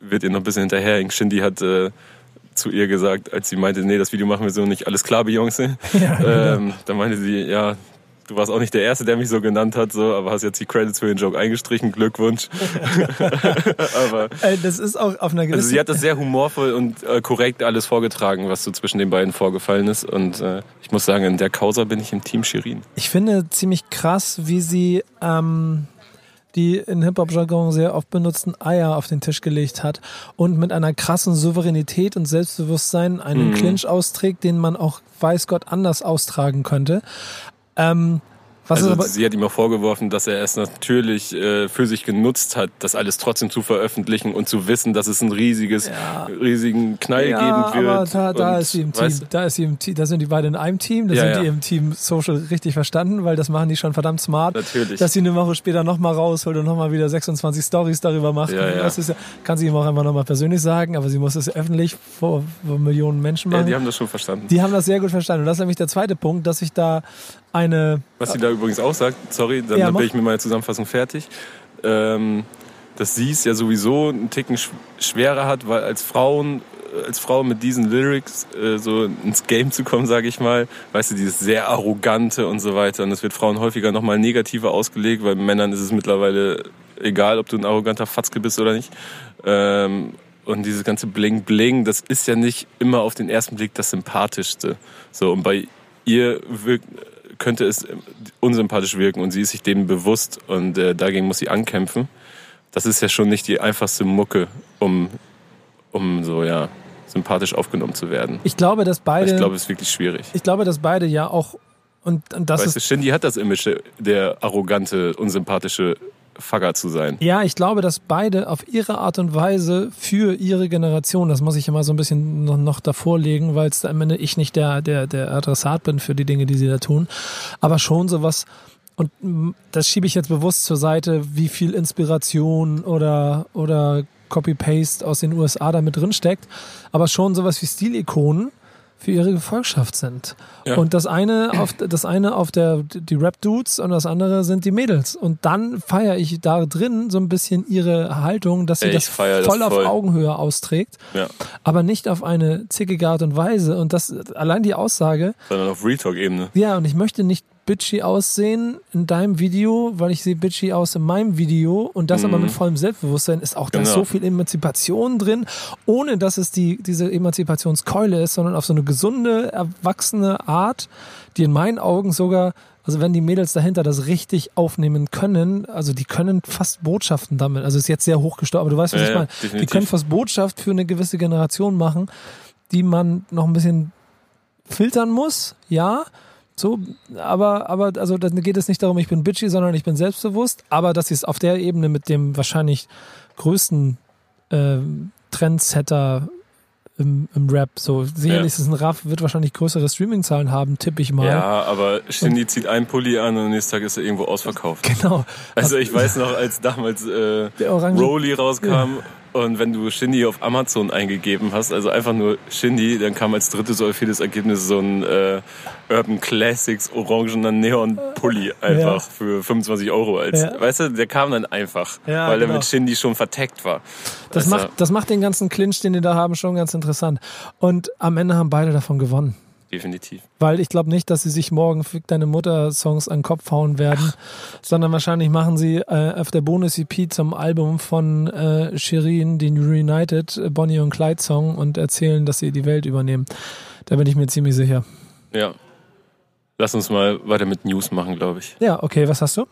wird ihr noch ein bisschen hinterherhängen. Shindy hat äh, zu ihr gesagt, als sie meinte, nee, das Video machen wir so nicht, alles klar, Beyoncé. Ja, genau. ähm, da meinte sie, ja, du warst auch nicht der Erste, der mich so genannt hat, so, aber hast jetzt die Credits für den Joke eingestrichen, Glückwunsch. aber das ist auch auf einer gewissen... also sie hat das sehr humorvoll und äh, korrekt alles vorgetragen, was so zwischen den beiden vorgefallen ist. Und äh, ich muss sagen, in der Causa bin ich im Team Shirin. Ich finde ziemlich krass, wie sie ähm, die in Hip-Hop-Jargon sehr oft benutzten Eier auf den Tisch gelegt hat und mit einer krassen Souveränität und Selbstbewusstsein einen Mhm. Clinch austrägt, den man auch weiß Gott anders austragen könnte. Ähm, also sie hat ihm auch vorgeworfen, dass er es natürlich äh, für sich genutzt hat, das alles trotzdem zu veröffentlichen und zu wissen, dass es einen riesiges, Ja. riesigen Knall ja, geben wird. aber da, da Und, ist sie im Team. Da ist sie im Team. Da sind die beiden in einem Team. Da Ja, sind ja. die im Team Social richtig verstanden, weil das machen die schon verdammt smart. Natürlich. Dass sie eine Woche später nochmal rausholt und nochmal wieder 26 Stories darüber macht. Ja, ja. Das ist ja, kann sie ihm auch einfach nochmal persönlich sagen, aber sie muss es öffentlich vor, vor Millionen Menschen ja, machen. die haben das schon verstanden. die haben das sehr gut verstanden. Und das ist nämlich der zweite Punkt, dass ich da eine Was sie da übrigens auch sagt, sorry, dann Ja, bin mach. ich mit meiner Zusammenfassung fertig, ähm, dass sie es ja sowieso einen Ticken sch schwerer hat, weil als Frauen, äh, als Frau mit diesen Lyrics äh, so ins Game zu kommen, sage ich mal, weißt du, dieses sehr arrogante und so weiter. Und das wird Frauen häufiger nochmal negativer ausgelegt, weil Männern ist es mittlerweile egal, ob du ein arroganter Fatzke bist oder nicht. Ähm, und dieses ganze Bling Bling, das ist ja nicht immer auf den ersten Blick das Sympathischste. So, und bei ihr wirkt, könnte es unsympathisch wirken und sie ist sich dem bewusst und äh, dagegen muss sie ankämpfen. Das ist ja schon nicht die einfachste Mucke, um, um so, ja, sympathisch aufgenommen zu werden. Ich glaube, dass beide, Ich glaube, es ist wirklich schwierig. ich glaube, dass beide ja auch und, und das Weißt du, ist Shindy hat das Image, der arrogante, unsympathische Fagger zu sein. ja, ich glaube, dass beide auf ihre Art und Weise für ihre Generation, das muss ich immer so ein bisschen noch, davor legen, weil es am Ende ich nicht der, der, der Adressat bin für die Dinge, die sie da tun, aber schon sowas, und das schiebe ich jetzt bewusst zur Seite, wie viel Inspiration oder, oder Copy-Paste aus den USA da mit drin steckt, aber schon sowas wie Stilikonen für ihre Gefolgschaft sind. Ja. Und das eine auf das eine auf der die Rap Dudes und das andere sind die Mädels und dann feiere ich da drin so ein bisschen ihre Haltung, dass sie Ey, das feier das voll auf voll. Augenhöhe austrägt, Ja. aber nicht auf eine zickige Art und Weise und das allein die Aussage, Sondern auf Real Talk-Ebene. ja, und ich möchte nicht bitchy aussehen in deinem Video, weil ich sehe bitchy aus in meinem Video und das aber mit vollem Selbstbewusstsein ist auch da Mhm. Genau. so viel Emanzipation drin, ohne dass es die, diese Emanzipationskeule ist, sondern auf so eine gesunde, erwachsene Art, die in meinen Augen sogar also wenn die Mädels dahinter das richtig aufnehmen können, also die können fast Botschaften damit, also ist jetzt sehr hochgesteuert, aber du weißt, was Ja, ich ja, meine. Die definitiv. können fast Botschaft für eine gewisse Generation machen, die man noch ein bisschen filtern muss, ja. So, aber, aber, also dann geht es nicht darum, ich bin bitchy, sondern ich bin selbstbewusst, aber dass sie es auf der Ebene mit dem wahrscheinlich größten ähm, Trendsetter im, im Rap, so sicherlich Ja. ist es ein Raff, wird wahrscheinlich größere Streaming-Zahlen haben, tippe ich mal. Ja, aber Shindy zieht einen Pulli an und am nächsten Tag ist er irgendwo ausverkauft. Genau. Also ich weiß noch, als damals äh, Rolly rauskam und wenn du Shindy auf Amazon eingegeben hast, also einfach nur Shindy, dann kam als drittes oder viertes Ergebnis so ein äh, Urban Classics orangener Neon-Pulli einfach Ja. für 25 Euro. Als, Ja. Weißt du, der kam dann einfach, Ja, weil genau. er mit Shindy schon verteckt war. Das Also, macht, das macht den ganzen Clinch, den die da haben, schon ganz interessant. Und am Ende haben beide davon gewonnen. Definitiv. Weil ich glaube nicht, dass sie sich morgen Fick deine Mutter Songs an den Kopf hauen werden, sondern wahrscheinlich machen sie äh, auf der Bonus-EP zum Album von äh, Shirin, den Reunited äh, Bonnie und Clyde Song und erzählen, dass sie die Welt übernehmen. Da bin ich mir ziemlich sicher. Ja. Lass uns mal weiter mit News machen, glaube ich. Ja, okay, was hast du?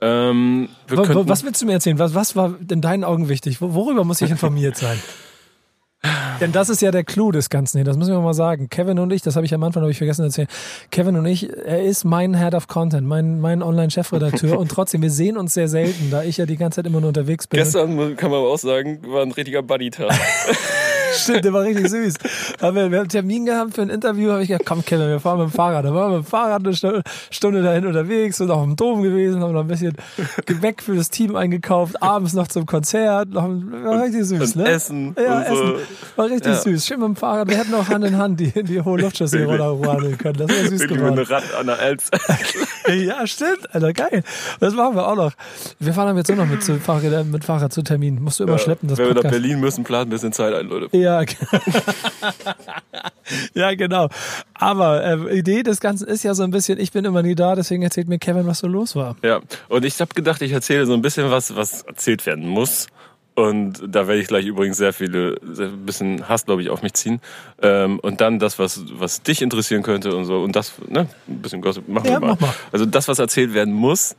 Ähm, was willst du mir erzählen? Was, was war in deinen Augen wichtig? Wo, worüber muss ich informiert sein? Denn das ist ja der Clou des Ganzen hier, das müssen wir mal sagen. Kevin und ich, das habe ich am Anfang hab ich vergessen zu erzählen. Kevin und ich, er ist mein Head of Content, mein, mein Online-Chefredakteur und trotzdem, wir sehen uns sehr selten, da ich ja die ganze Zeit immer nur unterwegs bin. Gestern, kann man aber auch sagen, war ein richtiger Buddy-Tag. Stimmt, der war richtig süß. Haben wir, wir haben einen Termin gehabt für ein Interview, habe ich gesagt, komm Kevin, wir fahren mit dem Fahrrad. Da waren wir mit dem Fahrrad eine Stunde, dahin unterwegs, sind auch im Dom gewesen, haben noch ein bisschen Gebäck für das Team eingekauft, abends noch zum Konzert, noch, war richtig süß, und ne? Essen Ja, so. Essen. War richtig Ja. süß. Schön mit dem Fahrrad. Wir hätten auch Hand in Hand die, die hohe Luftchaussee runterradeln können. Das wäre süß mit geworden. einem Rad an der Alps. Ja, stimmt. Alter, geil. Das machen wir auch noch. Wir fahren jetzt nur noch mit, zu Fahrrad, mit Fahrrad zu Termin. Musst du immer schleppen, das Wenn wir nach Podcast. Berlin müssen, planen ein bisschen Zeit ein, Leute. Ja, g- ja, genau. Aber äh, Idee des Ganzen ist ja so ein bisschen, ich bin immer nie da, deswegen erzählt mir Kevin, was so los war. Ja, und ich habe gedacht, ich erzähle so ein bisschen was, was erzählt werden muss. Und da werde ich gleich übrigens sehr viele, sehr ein bisschen Hass, glaube ich, auf mich ziehen. Ähm, und dann das, was, was dich interessieren könnte und so. Und das, ne, ein bisschen Gossip machen Ja, wir mal. mach mal. Also das, was erzählt werden muss,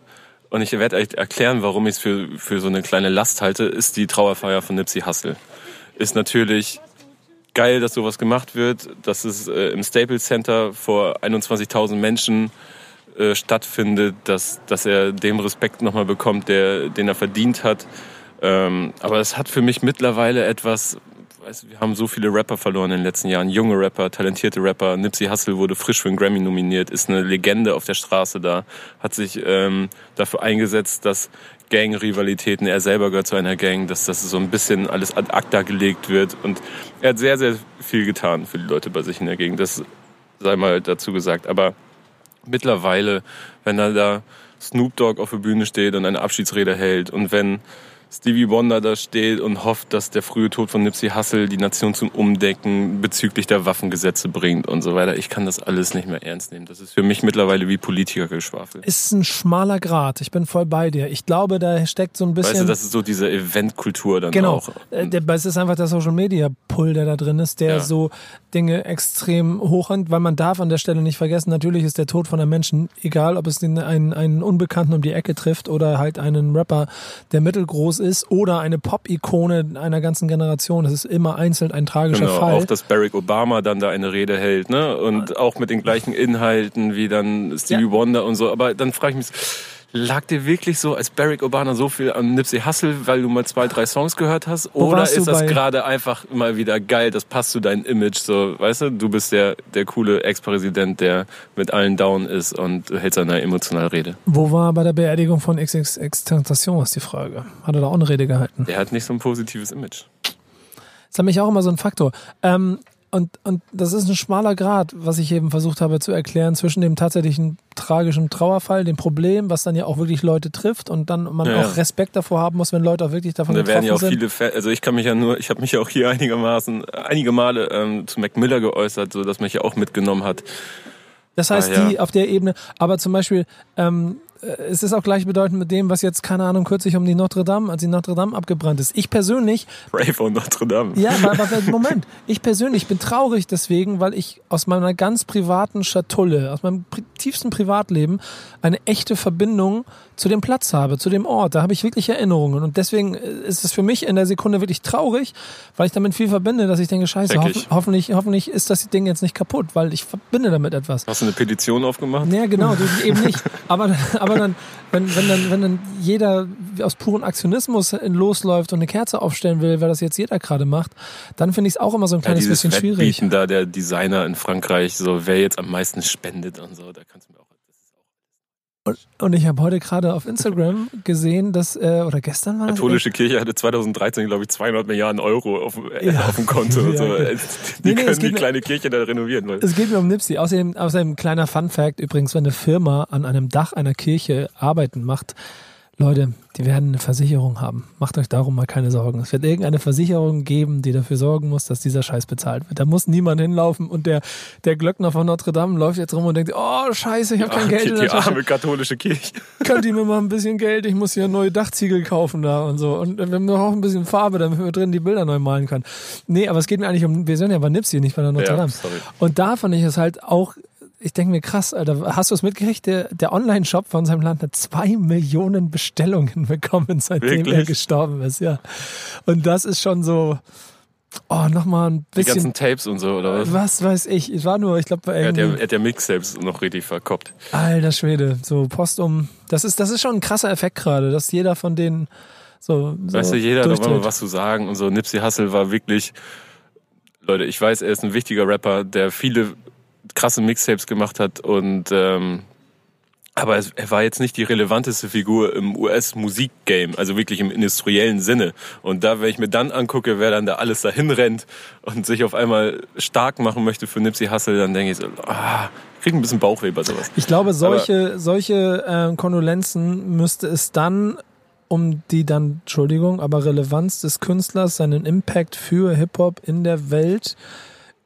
und ich werde euch erklären, warum ich es für, für so eine kleine Last halte, ist die Trauerfeier von Nipsey Hussle. Ist natürlich geil, dass sowas gemacht wird, dass es äh, im Staples Center vor 21.000 Menschen äh, stattfindet, dass, dass er dem Respekt nochmal bekommt, der, den er verdient hat. Ähm, aber es hat für mich mittlerweile etwas, weißt, wir haben so viele Rapper verloren in den letzten Jahren. Junge Rapper, talentierte Rapper. Nipsey Hussle wurde frisch für einen Grammy nominiert, ist eine Legende auf der Straße da, hat sich ähm, dafür eingesetzt, dass Gang-Rivalitäten, er selber gehört zu einer Gang, dass das so ein bisschen alles ad acta gelegt wird. Und er hat sehr, sehr viel getan für die Leute bei sich in der Gegend. Das sei mal dazu gesagt. Aber mittlerweile, wenn er da Snoop Dogg auf der Bühne steht und eine Abschiedsrede hält und wenn Stevie Wonder da steht und hofft, dass der frühe Tod von Nipsey Hussle die Nation zum Umdecken bezüglich der Waffengesetze bringt und so weiter. Ich kann das alles nicht mehr ernst nehmen. Das ist für mich mittlerweile wie Politikergeschwafel. Ist ein schmaler Grad. Ich bin voll bei dir. Ich glaube, da steckt so ein bisschen. Weißt du, das ist so diese Eventkultur dann genau. auch. Genau. Es ist einfach der Social Media Pull, der da drin ist, der ja. so Dinge extrem hochhand, weil man darf an der Stelle nicht vergessen, natürlich ist der Tod von einem Menschen, egal ob es den, einen, einen Unbekannten um die Ecke trifft oder halt einen Rapper, der mittelgroß ist oder eine Pop-Ikone einer ganzen Generation. Es ist immer einzeln ein tragischer genau, Fall. Auch, dass Barack Obama dann da eine Rede hält, ne? Und auch mit den gleichen Inhalten wie dann Stevie ja. Wonder und so. Aber dann frage ich mich, lag dir wirklich so als Barack Obama so viel an Nipsey Hussle, weil du mal zwei, drei Songs gehört hast? Wo Oder ist das gerade einfach mal wieder geil, das passt zu deinem Image, so, weißt du, du bist der, der coole Ex-Präsident, der mit allen down ist und hältst eine emotionale Rede. Wo war bei der Beerdigung von XXX Tentation, ist die Frage. Hat er da auch eine Rede gehalten? Der hat nicht so ein positives Image. Das ist nämlich auch immer so ein Faktor. Ähm, und, und das ist ein schmaler Grad, was ich eben versucht habe zu erklären, zwischen dem tatsächlichen tragischen Trauerfall, dem Problem, was dann ja auch wirklich Leute trifft und dann man ja, auch Respekt davor haben muss, wenn Leute auch wirklich davon da betroffen werden ja auch sind. viele, also ich kann mich ja nur, ich habe mich ja auch hier einigermaßen, einige Male ähm, zu Mac Miller geäußert, so dass mich ja auch mitgenommen hat. Das heißt, ah, ja. die auf der Ebene, aber zum Beispiel, ähm, äh, es ist auch gleichbedeutend mit dem, was jetzt, keine Ahnung, kürzlich um die Notre Dame, als die Notre Dame abgebrannt ist. Ich persönlich. Brave on Notre Dame. Ja, aber, aber Moment. Ich persönlich bin traurig deswegen, weil ich aus meiner ganz privaten Schatulle, aus meinem tiefsten Privatleben eine echte Verbindung zu dem Platz habe, zu dem Ort. Da habe ich wirklich Erinnerungen. Und deswegen äh, ist es für mich in der Sekunde wirklich traurig, weil ich damit viel verbinde, dass ich denke, scheiße, hoff, hoffentlich, hoffentlich ist das Ding jetzt nicht kaputt, weil ich verbinde damit etwas. Hast du eine Petition aufgemacht? Ja, genau, eben nicht. Aber, aber dann, wenn, wenn dann, wenn dann jeder aus purem Aktionismus losläuft und eine Kerze aufstellen will, weil das jetzt jeder gerade macht, dann finde ich es auch immer so ein kleines ja, bisschen schwierig. da der Designer in Frankreich, so wer jetzt am meisten spendet und so, da kannst du mir auch und, und ich habe heute gerade auf Instagram gesehen, dass, äh, oder gestern war das? Katholische Kirche hatte 2013, glaube ich, 200 Milliarden Euro auf, äh, ja. auf dem Konto. ja, so. Die nee, nee, können die kleine Kirche da renovieren. Leute. Es geht mir um Nipsey. Außerdem, außerdem kleiner Fun Fact übrigens, wenn eine Firma an einem Dach einer Kirche Arbeiten macht, Leute, die werden eine Versicherung haben. Macht euch darum mal keine Sorgen. Es wird irgendeine Versicherung geben, die dafür sorgen muss, dass dieser Scheiß bezahlt wird. Da muss niemand hinlaufen und der, der Glöckner von Notre Dame läuft jetzt rum und denkt, oh Scheiße, ich habe kein Geld die, in der Die arme katholische Kirche. Könnt ihr mir mal ein bisschen Geld? Ich muss hier neue Dachziegel kaufen da und so. Und wir haben auch ein bisschen Farbe, damit wir drin die Bilder neu malen können. Nee, aber es geht mir eigentlich um, wir sind ja bei Nipsey, nicht bei der Notre Dame. Ja, und da fand ich es halt auch ich denke mir krass, Alter, hast du es mitgekriegt? Der, der Online-Shop von seinem Land hat zwei Millionen Bestellungen bekommen, seitdem Wirklich? er gestorben ist, ja. Und das ist schon so, oh, nochmal ein bisschen. Die ganzen Tapes und so, oder was? Was weiß ich. Ich war nur, ich glaube, er ja, er hat ja Mixtapes noch richtig verkoppt. Alter Schwede, so postum. Das ist, das ist schon ein krasser Effekt gerade, dass jeder von denen so. so weißt du, jeder hat immer was zu sagen und so. Nipsey Hussle war wirklich, Leute, ich weiß, er ist ein wichtiger Rapper, der viele krasse Mixtapes gemacht hat und ähm, aber es, er war jetzt nicht die relevanteste Figur im US-Musikgame, also wirklich im industriellen Sinne. Und da, wenn ich mir dann angucke, wer dann da alles dahin rennt und sich auf einmal stark machen möchte für Nipsey Hussle, dann denke ich so, ah, krieg ein bisschen Bauchweh bei sowas. Ich glaube, solche, aber, solche äh, Kondolenzen müsste es dann um die dann, Entschuldigung, aber Relevanz des Künstlers, seinen Impact für Hip-Hop in der Welt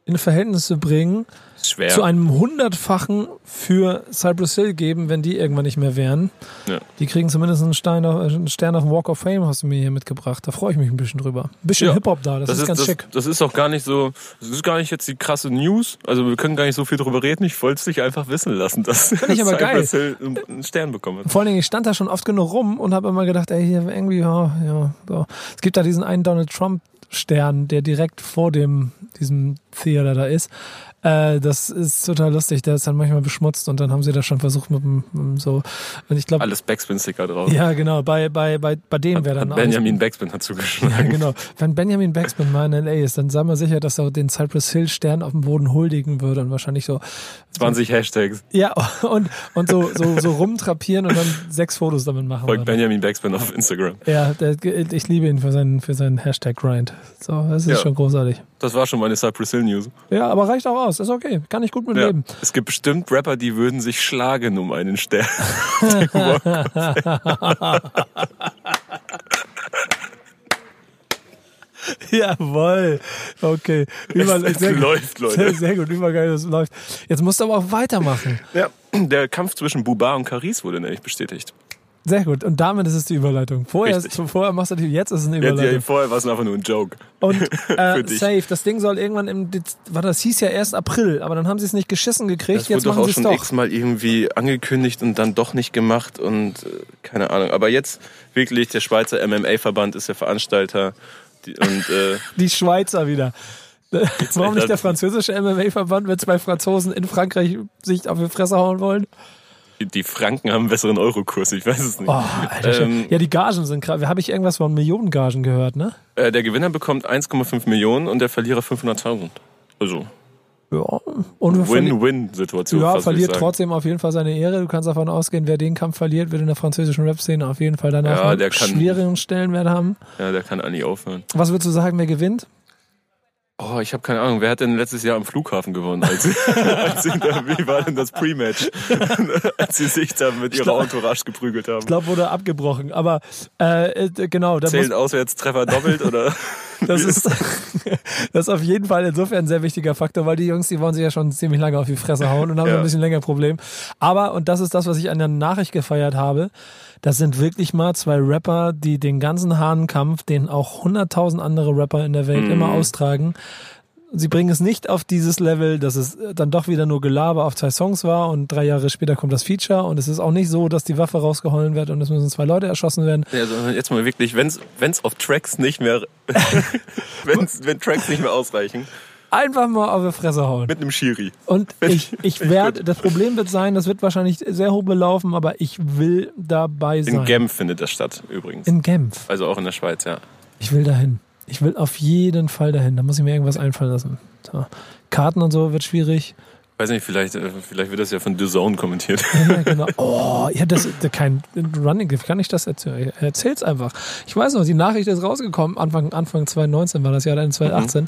in Verhältnisse bringen, Schwer. zu einem hundertfachen für Cypress Hill geben, wenn die irgendwann nicht mehr wären. Ja. Die kriegen zumindest einen, Stein auf, einen Stern auf Walk of Fame, hast du mir hier mitgebracht. Da freue ich mich ein bisschen drüber. Ein bisschen ja. Hip-Hop da, das, das ist, ist, ganz das, schick. Das ist auch gar nicht so, das ist gar nicht jetzt die krasse News. Also wir können gar nicht so viel drüber reden. Ich wollte es dich einfach wissen lassen, dass Finde ich aber Cypress geil. Hill einen Stern bekommen hat. Vor allen Dingen, ich stand da schon oft genug rum und habe immer gedacht, ey, hier irgendwie, ja, ja, so. Es gibt da diesen einen Donald Trump Stern, der direkt vor dem diesem Theater da ist. Äh, das ist total lustig. Der ist dann manchmal beschmutzt und dann haben sie das schon versucht mit, dem, mit so. Und ich glaube. Alles Backspin-Sticker drauf. Ja, genau. Bei, bei, bei, bei dem wäre dann hat Benjamin Backspin hat zugeschlagen. Ja, genau. Wenn Benjamin Backspin mal in LA ist, dann sei mal sicher, dass er den Cypress Hill Stern auf dem Boden huldigen würde und wahrscheinlich so. 20 so, Hashtags. Ja, und, und so, so, so rumtrapieren und dann sechs Fotos damit machen. Folgt Benjamin Backspin auf Instagram. Ja, der, ich liebe ihn für seinen, für seinen Hashtag-Grind. So, das ist ja. schon großartig. Das war schon meine Cypress Hill News. Ja, aber reicht auch aus. Ist okay. Kann ich gut mit ja. leben. Es gibt bestimmt Rapper, die würden sich schlagen um einen Stern. Jawoll. Okay. Über, es, es sehr, läuft, Leute. Sehr, sehr gut. Übergeil, das läuft. Jetzt musst du aber auch weitermachen. Ja, der Kampf zwischen Buba und Caris wurde nämlich bestätigt. Sehr gut. Und damit ist es die Überleitung. Vorher, ist, vorher machst du die, jetzt ist es eine Überleitung. Jetzt, ja, vorher war es einfach nur ein Joke. Und äh, safe. Das Ding soll irgendwann im, war das hieß ja erst April, aber dann haben sie es nicht geschissen gekriegt. Das jetzt wurde machen doch auch schon x-mal irgendwie angekündigt und dann doch nicht gemacht und äh, keine Ahnung. Aber jetzt wirklich der Schweizer MMA-Verband ist der Veranstalter die, und äh, die Schweizer wieder. Warum nicht der französische MMA-Verband, wenn zwei Franzosen in Frankreich sich auf die Fresse hauen wollen? Die Franken haben einen besseren Eurokurs, ich weiß es nicht. Oh, Alter, ähm, ja, die Gagen sind gerade. Habe ich irgendwas von Millionengagen gehört, ne? Äh, der Gewinner bekommt 1,5 Millionen und der Verlierer 500.000. Also. Ja, Win-Win-Situation. Ja, verliert trotzdem auf jeden Fall seine Ehre. Du kannst davon ausgehen, wer den Kampf verliert, wird in der französischen Rap-Szene auf jeden Fall danach ja, einen schwereren Stellenwert haben. Ja, der kann eigentlich aufhören. Was würdest du sagen, wer gewinnt? Oh, ich habe keine Ahnung. Wer hat denn letztes Jahr am Flughafen gewonnen? Als, als da, wie war denn das Pre-Match? als sie sich da mit ihrer Entourage geprügelt haben. Ich glaube, wurde abgebrochen. Aber äh, äh genau. Da Zählt Auswärtstreffer doppelt oder? das ist, das ist auf jeden Fall insofern ein sehr wichtiger Faktor, weil die Jungs, die wollen sich ja schon ziemlich lange auf die Fresse hauen und haben ja. ein bisschen länger Problem. Aber, und das ist das, was ich an der Nachricht gefeiert habe, das sind wirklich mal zwei Rapper, die den ganzen Hahnenkampf, den auch hunderttausend andere Rapper in der Welt mhm. immer austragen, sie bringen es nicht auf dieses Level, dass es dann doch wieder nur Gelaber auf zwei Songs war und drei Jahre später kommt das Feature und es ist auch nicht so, dass die Waffe rausgeholt wird und es müssen zwei Leute erschossen werden. Ja, sondern jetzt mal wirklich, wenn es auf Tracks nicht mehr, wenn's, wenn Tracks nicht mehr ausreichen, einfach mal auf die Fresse hauen. Mit einem Schiri. Und ich, ich werde, das Problem wird sein, das wird wahrscheinlich sehr hoch belaufen, aber ich will dabei sein. In Genf findet das statt, übrigens. In Genf? Also auch in der Schweiz, ja. Ich will dahin. Ich will auf jeden Fall dahin. Da muss ich mir irgendwas einfallen lassen. So. Karten und so wird schwierig. Weiß nicht, vielleicht, äh, vielleicht wird das ja von The Zone kommentiert. Ja, genau. Oh, ja, das ist kein Running Gift. Kann ich das erzählen? Erzähl's einfach. Ich weiß noch, die Nachricht ist rausgekommen. Anfang, Anfang 2019 war das Jahr, dann 2018. Mhm.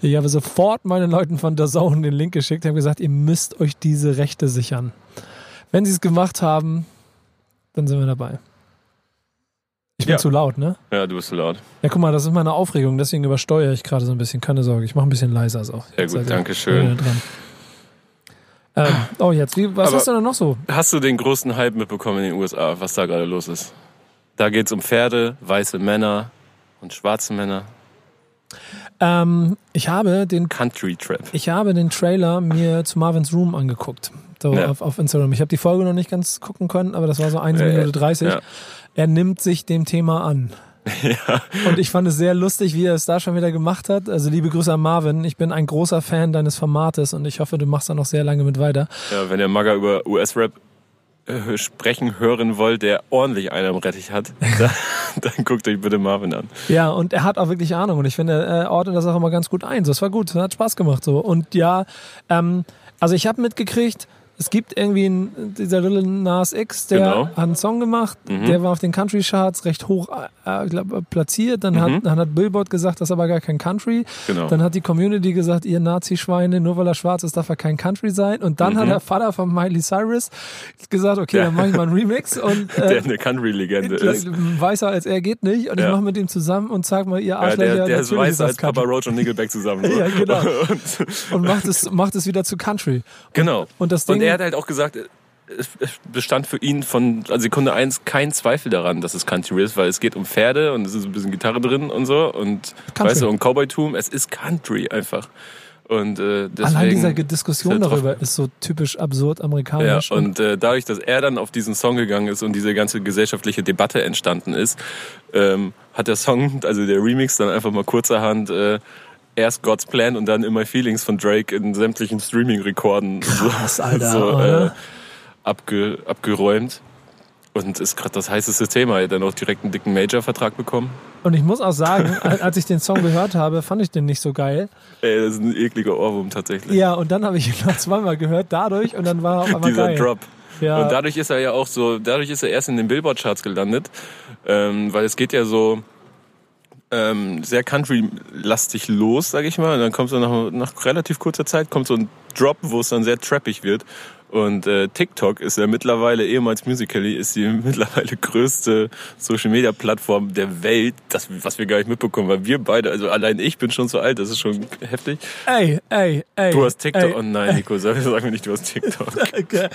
Ich habe sofort meinen Leuten von The Zone den Link geschickt habe gesagt, ihr müsst euch diese Rechte sichern. Wenn sie es gemacht haben, dann sind wir dabei. Ich bin ja. zu laut, ne? Ja, du bist zu laut. Ja, guck mal, das ist meine Aufregung, deswegen übersteuere ich gerade so ein bisschen. Keine Sorge, ich mache ein bisschen leiser so. Sehr gut, danke schön. Ähm, oh, jetzt, wie, was Aber hast du denn noch so? Hast du den großen Hype mitbekommen in den USA, was da gerade los ist? Da geht es um Pferde, weiße Männer und schwarze Männer. Ähm, ich habe den Country Trap. Ich habe den Trailer mir zu Marvin's Room angeguckt. So ja. auf, auf Instagram. Ich habe die Folge noch nicht ganz gucken können, aber das war so 1 Minute 30. Ja. Er nimmt sich dem Thema an. Ja. Und ich fand es sehr lustig, wie er es da schon wieder gemacht hat. Also liebe Grüße an Marvin. Ich bin ein großer Fan deines Formates und ich hoffe, du machst da noch sehr lange mit weiter. Ja, wenn ihr Maga über US-Rap äh, sprechen hören wollt, der ordentlich einen am Rettich hat, dann, dann, guckt euch bitte Marvin an. Ja, und er hat auch wirklich Ahnung und ich finde, er ordnet das auch immer ganz gut ein. Das war gut, das hat Spaß gemacht so. Und ja, ähm, also ich habe mitgekriegt, es gibt irgendwie einen, dieser Little Nas X, der genau. hat einen Song gemacht, mhm. der war auf den Country Charts recht hoch äh, glaub, platziert. Dann, mhm. hat, dann hat Billboard gesagt, das ist aber gar kein Country. Genau. Dann hat die Community gesagt, ihr Nazi-Schweine, nur weil er schwarz ist, darf er kein Country sein. Und dann mhm. hat der Vater von Miley Cyrus gesagt, okay, ja. dann mache ich mal einen Remix. Und, äh, der eine Country-Legende ist. Weißer als er geht nicht. Und ja. ich mache mit ihm zusammen und sag mal, ihr Arschlöcher. Ja, der, der ist weißer als Papa Roach und Nickelback zusammen. ja, genau. und, und macht, es, macht es wieder zu Country. Genau. Und, und das Ding, er hat halt auch gesagt, es bestand für ihn von Sekunde eins kein Zweifel daran, dass es Country ist, weil es geht um Pferde und es ist ein bisschen Gitarre drin und so und Country. weißt du, und Cowboytum, es ist Country einfach. Und äh, Allein diese Diskussion ist drauf- darüber ist so typisch absurd Ja, amerikanisch. und äh, dadurch, dass er dann auf diesen Song gegangen ist und diese ganze gesellschaftliche Debatte entstanden ist, ähm, hat der Song, also der Remix, dann einfach mal kurzerhand äh, erst God's Plan und dann In My Feelings von Drake in sämtlichen Streaming-Rekorden so, Alter, so äh, abge, abgeräumt. Und ist gerade das heißeste Thema. Er hat dann auch direkt einen dicken Major-Vertrag bekommen. Und ich muss auch sagen, als ich den Song gehört habe, fand ich den nicht so geil. Ey, das ist ein ekliger Ohrwurm tatsächlich. Ja, und dann habe ich ihn noch zweimal gehört dadurch und dann war er auf einmal Dieser geil. Drop. Ja. Und dadurch ist er ja auch so, dadurch ist er erst in den Billboard-Charts gelandet, ähm, weil es geht ja so ähm, sehr country-lastig los, sag ich mal. Und dann kommt so nach, nach relativ kurzer Zeit kommt so ein Drop, wo es dann sehr trappig wird. Und äh, TikTok ist ja mittlerweile, ehemals Musical.ly, ist die mittlerweile größte Social-Media-Plattform der Welt, das, was wir gar nicht mitbekommen, weil wir beide, also allein ich bin schon so alt, das ist schon heftig. Ey, ey, ey. Du hast TikTok, Ey, oh nein, Nico, sag, sag mir nicht, du hast TikTok. Okay.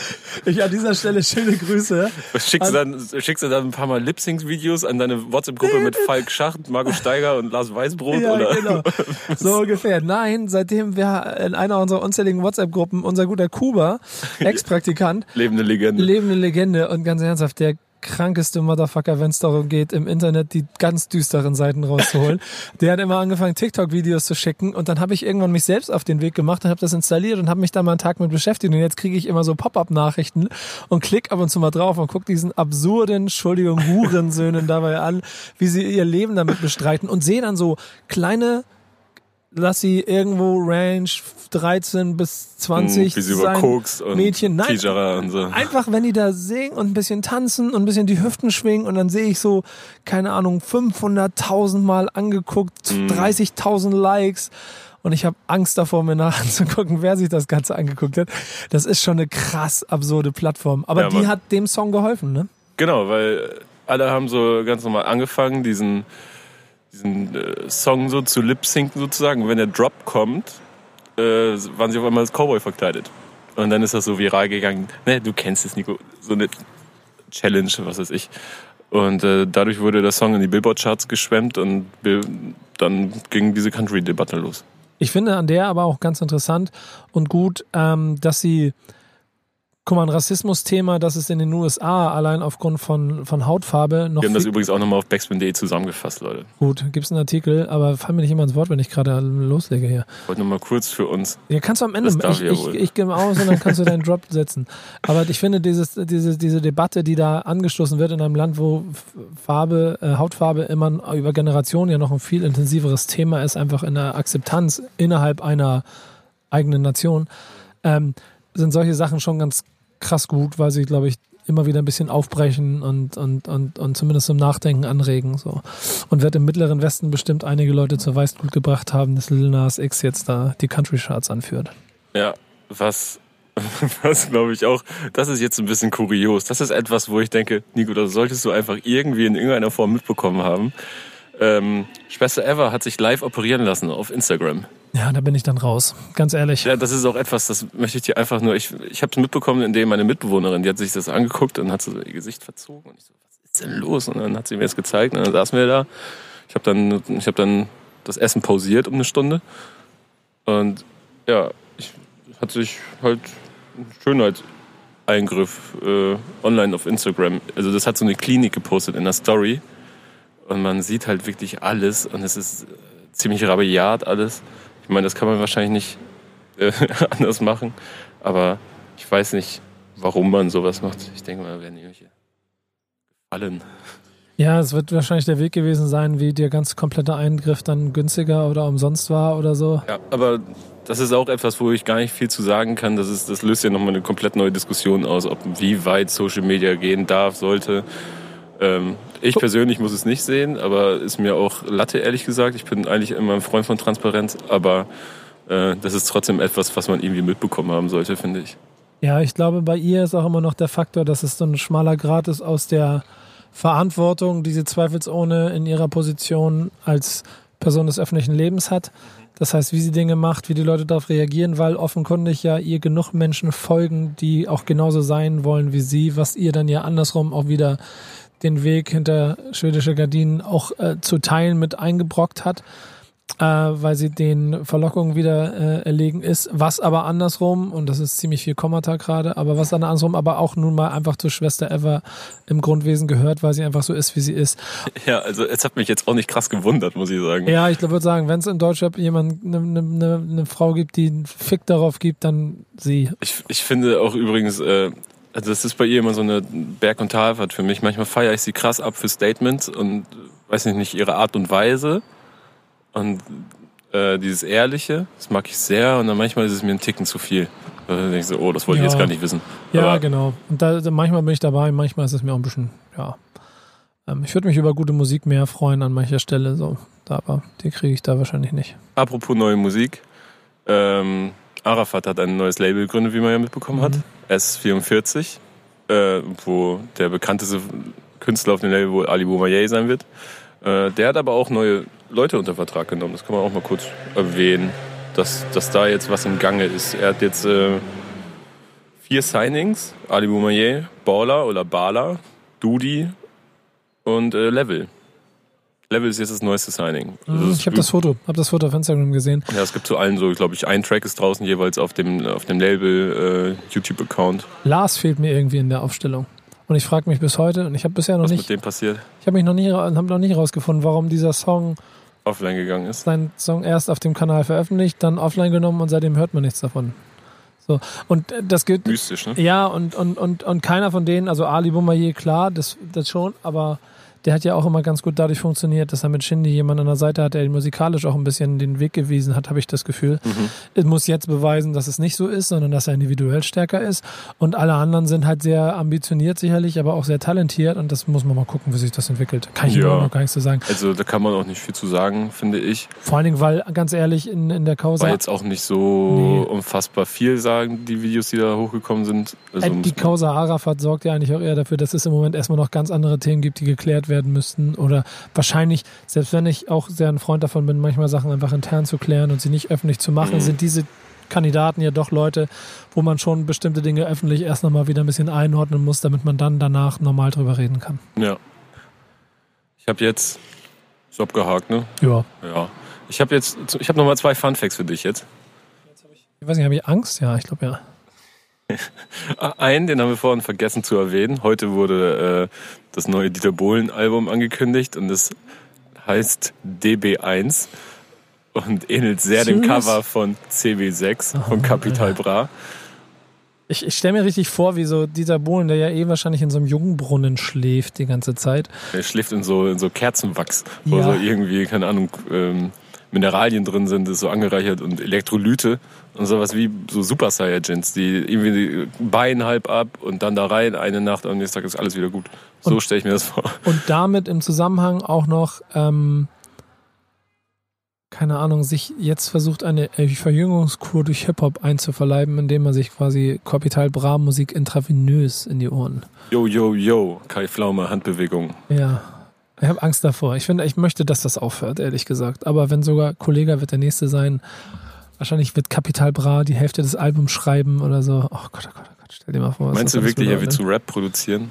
Ich an dieser Stelle schöne Grüße. Schickst du, dann, schickst du dann ein paar Mal Lip-Sync-Videos an deine WhatsApp-Gruppe mit Falk Schacht, Marco Steiger und Lars Weißbrot? Ja, oder? genau. So ungefähr. Nein, seitdem wir in einer unserer unzähligen WhatsApp-Gruppen, unser guter Kuba, Ex-Praktikant, Lebende Legende. lebende Legende und ganz ernsthaft, der krankeste Motherfucker, wenn es darum geht, im Internet die ganz düsteren Seiten rauszuholen. der hat immer angefangen, TikTok-Videos zu schicken und dann habe ich irgendwann mich selbst auf den Weg gemacht und habe das installiert und habe mich da mal einen Tag mit beschäftigt und jetzt kriege ich immer so Pop-up-Nachrichten und klick ab und zu mal drauf und guck diesen absurden, Entschuldigung, Hurensöhnen dabei an, wie sie ihr Leben damit bestreiten und sehe dann so kleine lass sie irgendwo Range 13 bis 20 Hm, Wie sie über sein Koks und Mädchen. Nein, und so. einfach, wenn die da singen und ein bisschen tanzen und ein bisschen die Hüften schwingen und dann sehe ich so, keine Ahnung, 500.000 Mal angeguckt, Mhm. 30.000 Likes und ich habe Angst davor, mir nachzugucken, wer sich das Ganze angeguckt hat. Das ist schon eine krass absurde Plattform. Aber Ja, die hat dem Song geholfen, ne? Genau, weil alle haben so ganz normal angefangen, diesen, diesen äh, Song so zu lip-sinken sozusagen. Und wenn der Drop kommt, äh, waren sie auf einmal als Cowboy verkleidet. Und dann ist das so viral gegangen. Ne, du kennst es, Nico. So eine Challenge, was weiß ich. Und äh, dadurch wurde der Song in die Billboard-Charts geschwemmt und dann ging diese Country-Debatte los. Ich finde an der aber auch ganz interessant und gut, ähm, dass sie, guck mal, ein Rassismus-Thema, das ist in den USA allein aufgrund von, von Hautfarbe noch Wir haben das übrigens auch nochmal auf backspin.de zusammengefasst, Leute. gut, gibt's einen Artikel, aber fall mir nicht immer ins Wort, wenn ich gerade loslege hier. Ich wollte nochmal kurz für uns. Ja, kannst du am Ende, Das darf ich, ja ich, wohl. ich gehe aus und dann kannst du deinen Drop setzen. Aber ich finde, dieses, diese, diese Debatte, die da angestoßen wird in einem Land, wo Farbe, äh, Hautfarbe immer über Generationen ja noch ein viel intensiveres Thema ist, einfach in der Akzeptanz innerhalb einer eigenen Nation, ähm, sind solche Sachen schon ganz krass gut, weil sie, glaube ich, immer wieder ein bisschen aufbrechen und, und, und, und zumindest zum Nachdenken anregen. So. Und wird im Mittleren Westen bestimmt einige Leute zur Weißglut gebracht haben, dass Lil Nas X jetzt da die Country Charts anführt. Ja, was, was glaube ich auch, das ist jetzt ein bisschen kurios. Das ist etwas, wo ich denke, Nico, das solltest du einfach irgendwie in irgendeiner Form mitbekommen haben. Ähm, Schwester Eva hat sich live operieren lassen auf Instagram. Ja, da bin ich dann raus. Ganz ehrlich. Ja, das ist auch etwas, das möchte ich dir einfach nur, ich, ich habe es mitbekommen, indem meine Mitbewohnerin, die hat sich das angeguckt und hat so ihr Gesicht verzogen und ich so, was ist denn los? Und dann hat sie mir das gezeigt und dann saßen wir da. Ich habe dann, ich habe dann das Essen pausiert um eine Stunde und ja, ich hat sich halt ein Schönheitseingriff äh, online auf Instagram. Also das hat so eine Klinik gepostet in der Story und man sieht halt wirklich alles und es ist äh, ziemlich rabiat alles. Ich meine, das kann man wahrscheinlich nicht äh, anders machen, aber ich weiß nicht, warum man sowas macht. Ich denke mal, werden irgendwelche gefallen. Ja, es wird wahrscheinlich der Weg gewesen sein, wie der ganz komplette Eingriff dann günstiger oder umsonst war oder so. Ja, aber das ist auch etwas, wo ich gar nicht viel zu sagen kann. Das, ist, das löst ja nochmal eine komplett neue Diskussion aus, ob wie weit Social Media gehen darf, sollte. Ähm, ich persönlich muss es nicht sehen, aber ist mir auch Latte, ehrlich gesagt. Ich bin eigentlich immer ein Freund von Transparenz, aber äh, das ist trotzdem etwas, was man irgendwie mitbekommen haben sollte, finde ich. Ja, ich glaube, bei ihr ist auch immer noch der Faktor, dass es so ein schmaler Grad ist aus der Verantwortung, die sie zweifelsohne in ihrer Position als Person des öffentlichen Lebens hat. Das heißt, wie sie Dinge macht, wie die Leute darauf reagieren, weil offenkundig ja ihr genug Menschen folgen, die auch genauso sein wollen wie sie, was ihr dann ja andersrum auch wieder den Weg hinter schwedische Gardinen auch äh, zu teilen mit eingebrockt hat. äh, weil sie den Verlockungen wieder äh, erlegen ist. Was aber andersrum, und das ist ziemlich viel Kommata gerade, aber was dann andersrum aber auch nun mal einfach zur Schwester Eva im Grundwesen gehört, weil sie einfach so ist, wie sie ist. Ja, also es hat mich jetzt auch nicht krass gewundert, muss ich sagen. Ja, ich würde sagen, wenn es in Deutschland jemand eine ne, ne, ne Frau gibt, die einen Fick darauf gibt, dann sie. Ich, ich finde auch übrigens, äh, also das ist bei ihr immer so eine Berg- und Talfahrt für mich. Manchmal feiere ich sie krass ab für Statements und weiß nicht, nicht ihre Art und Weise. Und äh, dieses Ehrliche, das mag ich sehr. Und dann manchmal ist es mir ein Ticken zu viel. Da denke ich so, oh, das wollte Ja. ich jetzt gar nicht wissen. Ja, Aber genau. Und da, manchmal bin ich dabei, manchmal ist es mir auch ein bisschen, ja. Ähm, ich würde mich über gute Musik mehr freuen an mancher Stelle, so. Aber die kriege ich da wahrscheinlich nicht. apropos neue Musik. Ähm, Arafat hat ein neues Label gegründet, wie man ja mitbekommen hat. S44. Äh, wo der bekannteste Künstler auf dem Label wohl Ali Boumaier sein wird. Äh, der hat aber auch neue Leute unter Vertrag genommen. Das kann man auch mal kurz erwähnen, dass, dass da jetzt was im Gange ist. Er hat jetzt äh, vier Signings. Ali Boumaier, Baller oder Bala, Dudi und äh, Level. Level ist jetzt das neueste Signing. Also ich habe das Foto, habe das Foto auf Instagram gesehen. ja, es gibt zu allen so, glaube ich, ein Track ist draußen jeweils auf dem, auf dem Label äh, YouTube-Account. Lars fehlt mir irgendwie in der Aufstellung. Und ich frage mich bis heute, und ich habe bisher noch Was nicht, mit dem passiert, ich habe mich noch nie, hab noch nicht rausgefunden, warum dieser Song, offline gegangen ist. sein Song erst auf dem Kanal veröffentlicht, dann offline genommen und seitdem hört man nichts davon. So. Und äh, das gilt, Mystisch, ne? Ja, und, und, und, und keiner von denen, also Ali Boumaier, klar, das, das schon, aber der hat ja auch immer ganz gut dadurch funktioniert, dass er mit Shindy jemanden an der Seite hat, der ihm musikalisch auch ein bisschen den Weg gewiesen hat, habe ich das Gefühl. Es muss jetzt beweisen, dass es nicht so ist, sondern dass er individuell stärker ist. Und alle anderen sind halt sehr ambitioniert sicherlich, aber auch sehr talentiert und das muss man mal gucken, wie sich das entwickelt. Kann ich Ja. noch gar nichts zu sagen. Also da kann man auch nicht viel zu sagen, finde ich. Vor allen Dingen, weil, ganz ehrlich, in, in der Causa, War jetzt auch nicht so Nee. unfassbar viel sagen, die Videos, die da hochgekommen sind. Also Äh, die Causa Arafat sorgt ja eigentlich auch eher dafür, dass es im Moment erstmal noch ganz andere Themen gibt, die geklärt werden müssten. Oder wahrscheinlich, selbst wenn ich auch sehr ein Freund davon bin, manchmal Sachen einfach intern zu klären und sie nicht öffentlich zu machen, Mhm. sind diese Kandidaten ja doch Leute, wo man schon bestimmte Dinge öffentlich erst nochmal wieder ein bisschen einordnen muss, damit man dann danach normal drüber reden kann. Ja. Ich habe jetzt. Ist abgehakt, ne? Ja. Ja. Ich habe jetzt. Ich habe nochmal zwei Fun Facts für dich jetzt. Ich weiß nicht, habe ich Angst? Ja, ich glaube ja. Einen, den haben wir vorhin vergessen zu erwähnen. Heute wurde äh, das neue Dieter Bohlen-Album angekündigt und es heißt DB1 und ähnelt sehr dem Serious? Cover von CB6 von Capital Bra. Ich, ich stelle mir richtig vor, wie so dieser Bohlen, der ja eh wahrscheinlich in so einem Jungbrunnen schläft die ganze Zeit. Er schläft in so, in so Kerzenwachs, wo Ja. so irgendwie, keine Ahnung, ähm, Mineralien drin sind, ist so angereichert und Elektrolyte und sowas wie so Super Saiyajins, die irgendwie die Bein halb ab und dann da rein, eine Nacht, am nächsten Tag ist alles wieder gut. So stelle ich mir das vor. und damit im Zusammenhang auch noch, ähm, keine Ahnung, sich jetzt versucht, eine Verjüngungskur durch Hip-Hop einzuverleiben, indem man sich quasi Kapital Bra Musik intravenös in die Ohren. Yo, yo, yo, Kai Pflaume, Handbewegung. Ja. Ich habe Angst davor. Ich finde, ich möchte, dass das aufhört, ehrlich gesagt. Aber wenn sogar Kollega wird der nächste sein, wahrscheinlich wird Kapital Bra die Hälfte des Albums schreiben oder so. Oh Gott, oh Gott, oh Gott, stell dir mal vor. was Meinst du wirklich, er bedeutet. zu Rap produzieren?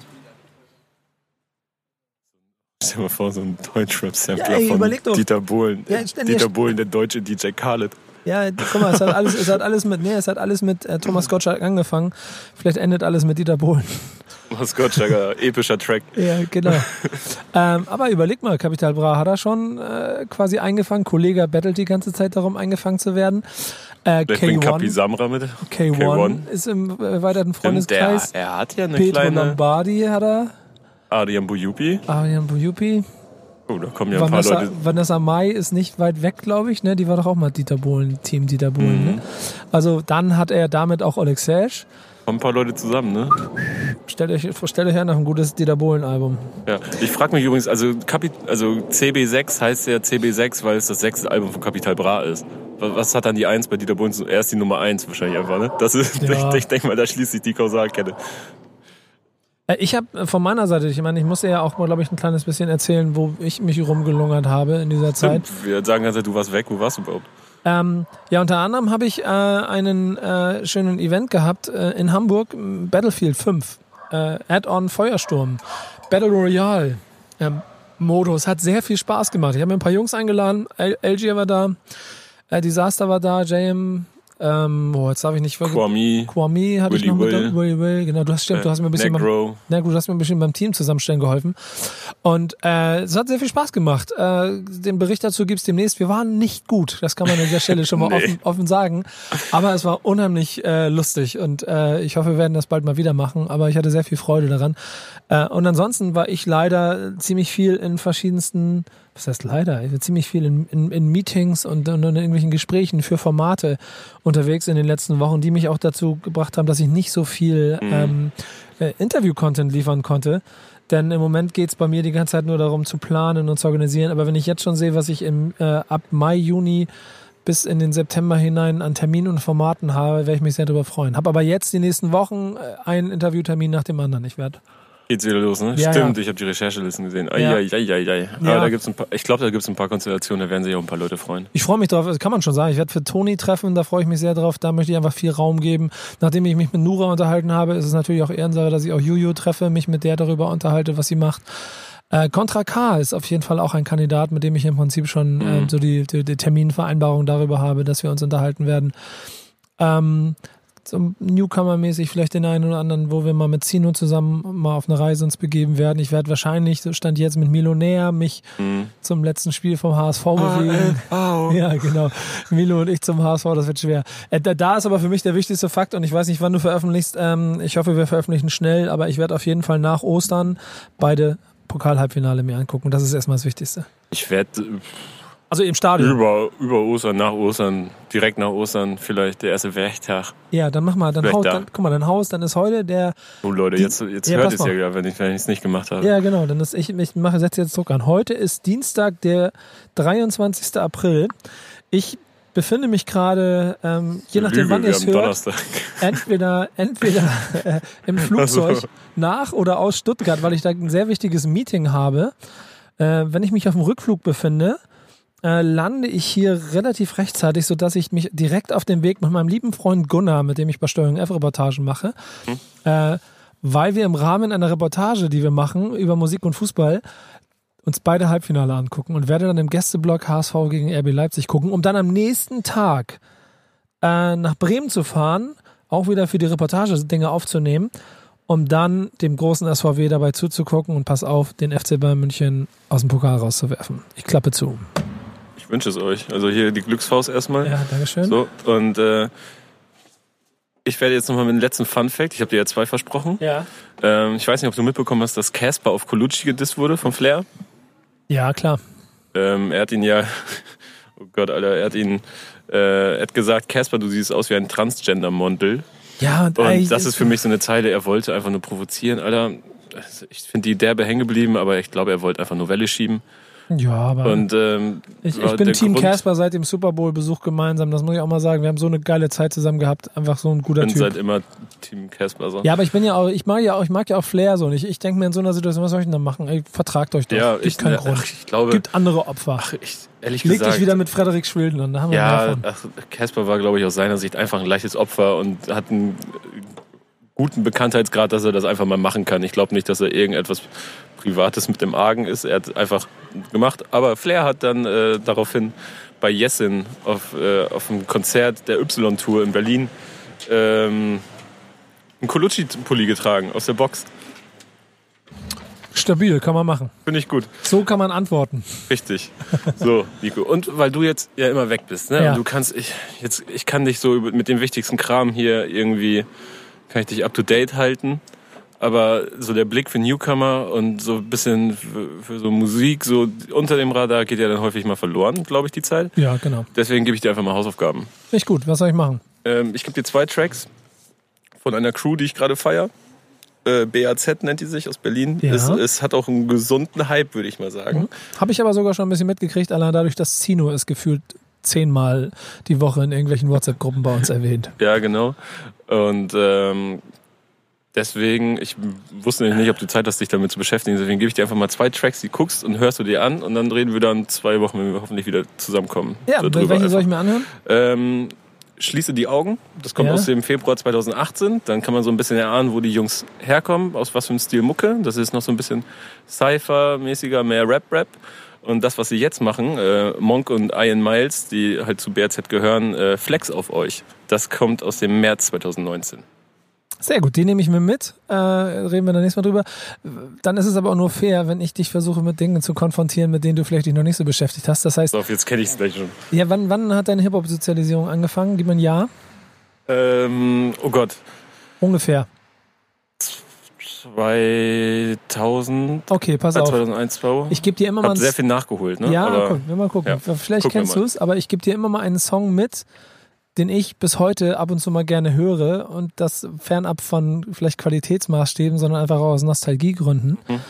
Stell dir mal vor, so ein Deutschrap-Sampler Ja, von. Dieter Bohlen. Ja, Dieter Bohlen, der deutsche DJ Khaled. Ja, guck mal, es hat alles, es hat alles mit, nee, es hat alles mit äh, Thomas Gottschalk angefangen. Vielleicht endet alles mit Dieter Bohlen. Gottschalker, epischer Track. Ja, genau. ähm, aber überleg mal, Capital Bra hat er schon äh, quasi eingefangen. Kollege bettelt die ganze Zeit darum, eingefangen zu werden. Äh, Vielleicht bringt Kapi K1, Samra mit. K1, K1. ist im erweiterten Stimmt, der, Freundeskreis. er hat ja eine Petro kleine Lombardi hat er. Adrian Bujupi. Arian Buyupi. Oh, da kommen ja ein paar Vanessa, Leute. Vanessa Mai ist nicht weit weg, glaube ich. Ne? Die war doch auch mal Dieter Bohlen, Team Dieter Bohlen. Mhm. Ne? Also dann hat er damit auch Oleg Sesh. Kommen ein paar Leute zusammen, ne? Stellt euch, stellt euch her nach ein gutes Dieter Bohlen-Album. Ja. Ich frage mich übrigens, also, Kapi also CB6 heißt ja CB6, weil es das sechste Album von Capital Bra ist. Was was hat dann die Eins bei Dieter Bohlen? Er ist die Nummer eins wahrscheinlich einfach, ne? Das ist, Ja. ich, ich denke mal, da schließt sich die Kausalkette. Äh, Ich habe von meiner Seite, ich meine, ich musste ja auch mal, glaube ich, ein kleines bisschen erzählen, wo ich mich rumgelungert habe in dieser Zeit. Wir sagen ganz du warst weg. Wo warst du überhaupt? Ähm, ja, unter anderem habe ich äh, einen äh, schönen Event gehabt äh, in Hamburg, Battlefield 5, äh, Add-on Feuersturm, Battle Royale. Ähm, Modus. Hat sehr viel Spaß gemacht. Ich habe mir ein paar Jungs eingeladen. LG war da, äh, Disaster war da, JM, ähm, oh, jetzt darf ich nicht Kwame, Kwame hatte Willy ich noch mit Will. Willy Will, genau. Du hast stimmt, du hast mir ein bisschen beim, Negro. na gut, du hast mir ein bisschen beim Team zusammenstellen geholfen. Und äh, es hat sehr viel Spaß gemacht. Äh, den Bericht dazu gibt's demnächst. Wir waren nicht gut, das kann man an der Stelle schon mal Nee. offen, offen sagen. Aber es war unheimlich äh, lustig und äh, ich hoffe, wir werden das bald mal wieder machen. Aber ich hatte sehr viel Freude daran. Äh, und ansonsten war ich leider ziemlich viel in verschiedensten, was heißt leider, ich war ziemlich viel in, in, in Meetings und, und in irgendwelchen Gesprächen für Formate unterwegs in den letzten Wochen, die mich auch dazu gebracht haben, dass ich nicht so viel ähm, äh, Interview-Content liefern konnte. Denn im Moment geht's bei mir die ganze Zeit nur darum zu planen und zu organisieren. Aber wenn ich jetzt schon sehe, was ich im, äh, ab Mai, Juni bis in den September hinein an Terminen und Formaten habe, werde ich mich sehr darüber freuen. Habe aber jetzt die nächsten Wochen äh, einen Interviewtermin nach dem anderen. Ich werde Geht's wieder los, ne? Ja, Stimmt, ja. ich habe die Recherchelisten gesehen. Ja. Eieieiei. Aber Ja. da gibt's ein paar, ich glaube, da gibt's ein paar Konstellationen, da werden sich auch ein paar Leute freuen. Ich freue mich drauf, das kann man schon sagen. Ich werde für Toni treffen, da freue ich mich sehr drauf. Da möchte ich einfach viel Raum geben. Nachdem ich mich mit Nura unterhalten habe, ist es natürlich auch Ehrensache, dass ich auch Juju treffe, mich mit der darüber unterhalte, was sie macht. Äh, Contra K ist auf jeden Fall auch ein Kandidat, mit dem ich im Prinzip schon äh, so die, die, die Terminvereinbarung darüber habe, dass wir uns unterhalten werden. Ähm, so Newcomer-mäßig vielleicht den einen oder anderen, wo wir mal mit Zino zusammen mal auf eine Reise uns begeben werden. Ich werde wahrscheinlich, so stand jetzt mit Milonär, mich Mhm. zum letzten Spiel vom HSV bewegen. Ja, genau. Milo und ich zum HSV, das wird schwer. Äh, da, da ist aber für mich der wichtigste Fakt und ich weiß nicht, wann du veröffentlichst. Ähm, ich hoffe, wir veröffentlichen schnell, aber ich werde auf jeden Fall nach Ostern beide Pokal-Halbfinale mir angucken. Das ist erstmal das Wichtigste. Ich werde Also im Stadion. über, über Ostern, nach Ostern, direkt nach Ostern, vielleicht der erste Werktag. Ja, dann mach mal, dann Vielleicht haus, da. dann, guck mal, dann Haus, dann ist heute der, Oh Leute, Die- jetzt, jetzt Ja, hört es ja wieder, wenn ich es nicht gemacht habe. ja genau, dann ist ich, ich mache, setze jetzt Druck an. Heute ist Dienstag, der 23. April. Ich befinde mich gerade, ähm, je nachdem, Lüge, wann ihr es hört, Donnerstag. entweder, entweder äh, im Flugzeug Ach so. nach oder aus Stuttgart, weil ich da ein sehr wichtiges Meeting habe. Äh, wenn ich mich auf dem Rückflug befinde, äh, lande ich hier relativ rechtzeitig, sodass ich mich direkt auf den Weg mit meinem lieben Freund Gunnar, mit dem ich bei Steuerung F Reportagen mache, äh, weil wir im Rahmen einer Reportage, die wir machen über Musik und Fußball, uns beide Halbfinale angucken und werde dann im Gästeblock HSV gegen RB Leipzig gucken, um dann am nächsten Tag äh, nach Bremen zu fahren, auch wieder für die Reportage Dinge aufzunehmen, um dann dem großen SVW dabei zuzugucken und pass auf, den FC Bayern München aus dem Pokal rauszuwerfen. Ich klappe zu. Ich wünsche es euch. Also hier die Glücksfaust erstmal. Ja, Dankeschön. So, und äh, ich werde jetzt nochmal mit dem letzten Fun Fact, ich habe dir ja zwei versprochen. Ja. Ähm, ich weiß nicht, ob du mitbekommen hast, dass Casper auf Colucci gedisst wurde von Flair. Ja, klar. Ähm, er hat ihn ja, oh Gott, Alter, er hat ihn, äh, er hat gesagt, Casper, du siehst aus wie ein Transgender-Mondel. Ja, und, Und das ist für mich so eine Zeile, er wollte einfach nur provozieren, Alter. Ich finde die derbe hängen geblieben, aber ich glaube, er wollte einfach nur Welle schieben. Ja, aber Und ähm, ich, ich bin Team Grund- Casper seit dem Super Bowl-Besuch gemeinsam. Das muss ich auch mal sagen. Wir haben so eine geile Zeit zusammen gehabt. Einfach so ein guter bin Typ. seit immer Team Casper so. Ja, aber ich bin ja auch, ich mag ja auch, ich mag ja auch Flair so. Und ich, ich denke mir in so einer Situation, was soll ich denn da machen? Ey, vertragt euch doch. Ja, Gibt ich, keinen ach, Grund. ich glaube, Gibt andere Opfer. ach, ich, ehrlich Leg gesagt, dich wieder mit Frederik Schwilden an, da haben wir ja, ach, Casper war, glaube ich, aus seiner Sicht einfach ein leichtes Opfer und hat einen guten Bekanntheitsgrad, dass er das einfach mal machen kann. Ich glaube nicht, dass er irgendetwas Privates mit dem Argen ist. Er hat einfach gemacht. Aber Flair hat dann äh, daraufhin bei Jessin auf, äh, auf einem Konzert der Y-Tour in Berlin ähm, einen Colucci-Pulli getragen aus der Box. Stabil, kann man machen. Finde ich gut. So kann man antworten. Richtig. So, Nico. Und weil du jetzt ja immer weg bist, ne? Ja. Du kannst, ich, jetzt, ich kann dich so mit dem wichtigsten Kram hier irgendwie, kann ich dich up to date halten. Aber so der Blick für Newcomer und so ein bisschen für, für so Musik, so unter dem Radar geht ja dann häufig mal verloren, glaube ich, die Zeit. Ja, genau. Deswegen gebe ich dir einfach mal Hausaufgaben. Nicht gut. Was soll ich machen? Ähm, ich gebe dir zwei Tracks von einer Crew, die ich gerade feier. Äh, BAZ nennt die sich aus Berlin. Ja. Es, es hat auch einen gesunden Hype, würde ich mal sagen. Habe ich aber sogar schon ein bisschen mitgekriegt, allein dadurch, dass Zino es gefühlt zehnmal die Woche in irgendwelchen WhatsApp-Gruppen bei uns erwähnt. Ja, genau. Und ähm, deswegen, ich wusste nicht, ob du Zeit hast, dich damit zu beschäftigen. Deswegen gebe ich dir einfach mal zwei Tracks, die guckst und hörst du dir an. Und dann reden wir dann zwei Wochen, wenn wir hoffentlich wieder zusammenkommen. Ja, so drüber welche soll ich einfach. mir anhören? ähm, Schließe die Augen. Das kommt Ja. aus dem Februar 2018. Dann kann man so ein bisschen erahnen, wo die Jungs herkommen, aus was für einem Stil Mucke. Das ist noch so ein bisschen Cypher-mäßiger, mehr Rap-Rap. Und das, was sie jetzt machen, äh, Monk und Ian Miles, die halt zu BRZ gehören, äh, Flex auf euch. Das kommt aus dem März 2019. Sehr gut, die nehme ich mir mit. Äh, reden wir dann nächstes Mal drüber. Dann ist es aber auch nur fair, wenn ich dich versuche, mit Dingen zu konfrontieren, mit denen du vielleicht dich noch nicht so beschäftigt hast. Das heißt, So, jetzt kenne ich es gleich schon. ja, wann, wann hat deine Hip-Hop-Sozialisierung angefangen? Gib mir ein Jahr. Ähm, oh Gott. Ungefähr. 2000, Okay, pass auf. 2001, 2. Ich gebe dir immer mal sehr viel nachgeholt, ne? Ja, Aber, guck, wir mal gucken. ja, Vielleicht gucken kennst du es, aber ich gebe dir immer mal einen Song mit, den ich bis heute ab und zu mal gerne höre und das fernab von vielleicht Qualitätsmaßstäben, sondern einfach auch aus Nostalgiegründen. Mhm.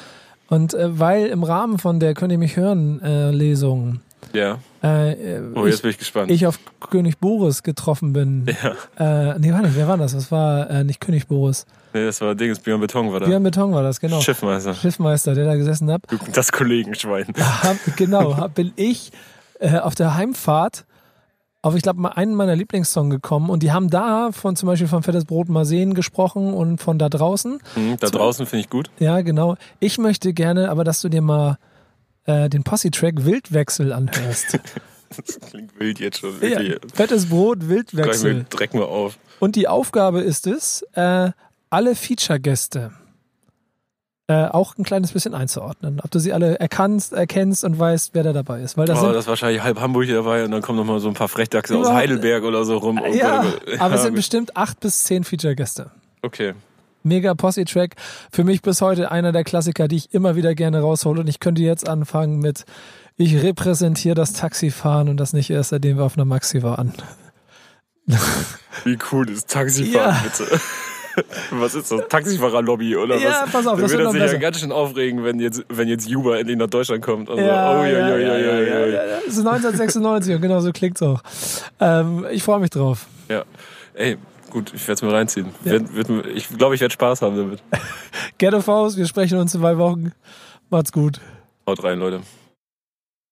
Und äh, weil im Rahmen von der Könnt ihr mich hören äh, Lesung ja. äh, äh, Oh, ich, jetzt bin ich gespannt. ich auf König Boris getroffen bin. ja. Äh, nee, warte, wer war das? Das war äh, nicht König Boris. Nee, das war Dings, Björn Beton war da. Björn Beton war das, genau. Schiffmeister. Schiffmeister, der da gesessen hat. Das Kollegenschwein. hab, genau, hab, bin ich äh, auf der Heimfahrt auf, ich glaube, mal einen meiner Lieblingssongs gekommen und die haben da von zum Beispiel von Fettes Brot mal sehen gesprochen und von da draußen. Hm, da draußen finde ich gut. Ja, genau. Ich möchte gerne, aber dass du dir mal äh, den Posse-Track Wildwechsel anhörst. Das klingt wild jetzt schon. ja, Wirklich. fettes Brot, Gleich Wildwechsel. dreck mal auf. Und die Aufgabe ist es, äh, alle Feature-Gäste äh, auch ein kleines bisschen einzuordnen. Ob du sie alle erkannst, erkennst und weißt, wer da dabei ist. Weil das oh, sind das ist wahrscheinlich halb Hamburg hier dabei und dann kommen noch mal so ein paar Frechdachse aus Heidelberg oder so rum. Ja, Gott. aber es Ja, sind bestimmt acht bis zehn Feature-Gäste. Okay. Mega Posse-Track. Für mich bis heute einer der Klassiker, die ich immer wieder gerne raushole. Und ich könnte jetzt anfangen mit Ich repräsentiere das Taxifahren und das nicht erst, seitdem wir auf einer Maxi waren. Wie cool ist Taxifahren, Ja. bitte? Was ist das? Taxifahrerlobby oder ja, was? pass auf, da das wird sich besser. ja ganz schön aufregen, wenn jetzt, wenn jetzt Juba endlich nach Deutschland kommt. Also, ja, oh, ja, ja, ja, ja, ja, ja, ja. Das ist 1996 und genau so klingt es auch. Ähm, ich freue mich drauf. Ja. Ey, gut, ich werde es mir reinziehen. Ja. ich glaube, ich werde Spaß haben damit. Gerne Faust, wir sprechen uns in zwei Wochen. Macht's gut. Haut rein, Leute.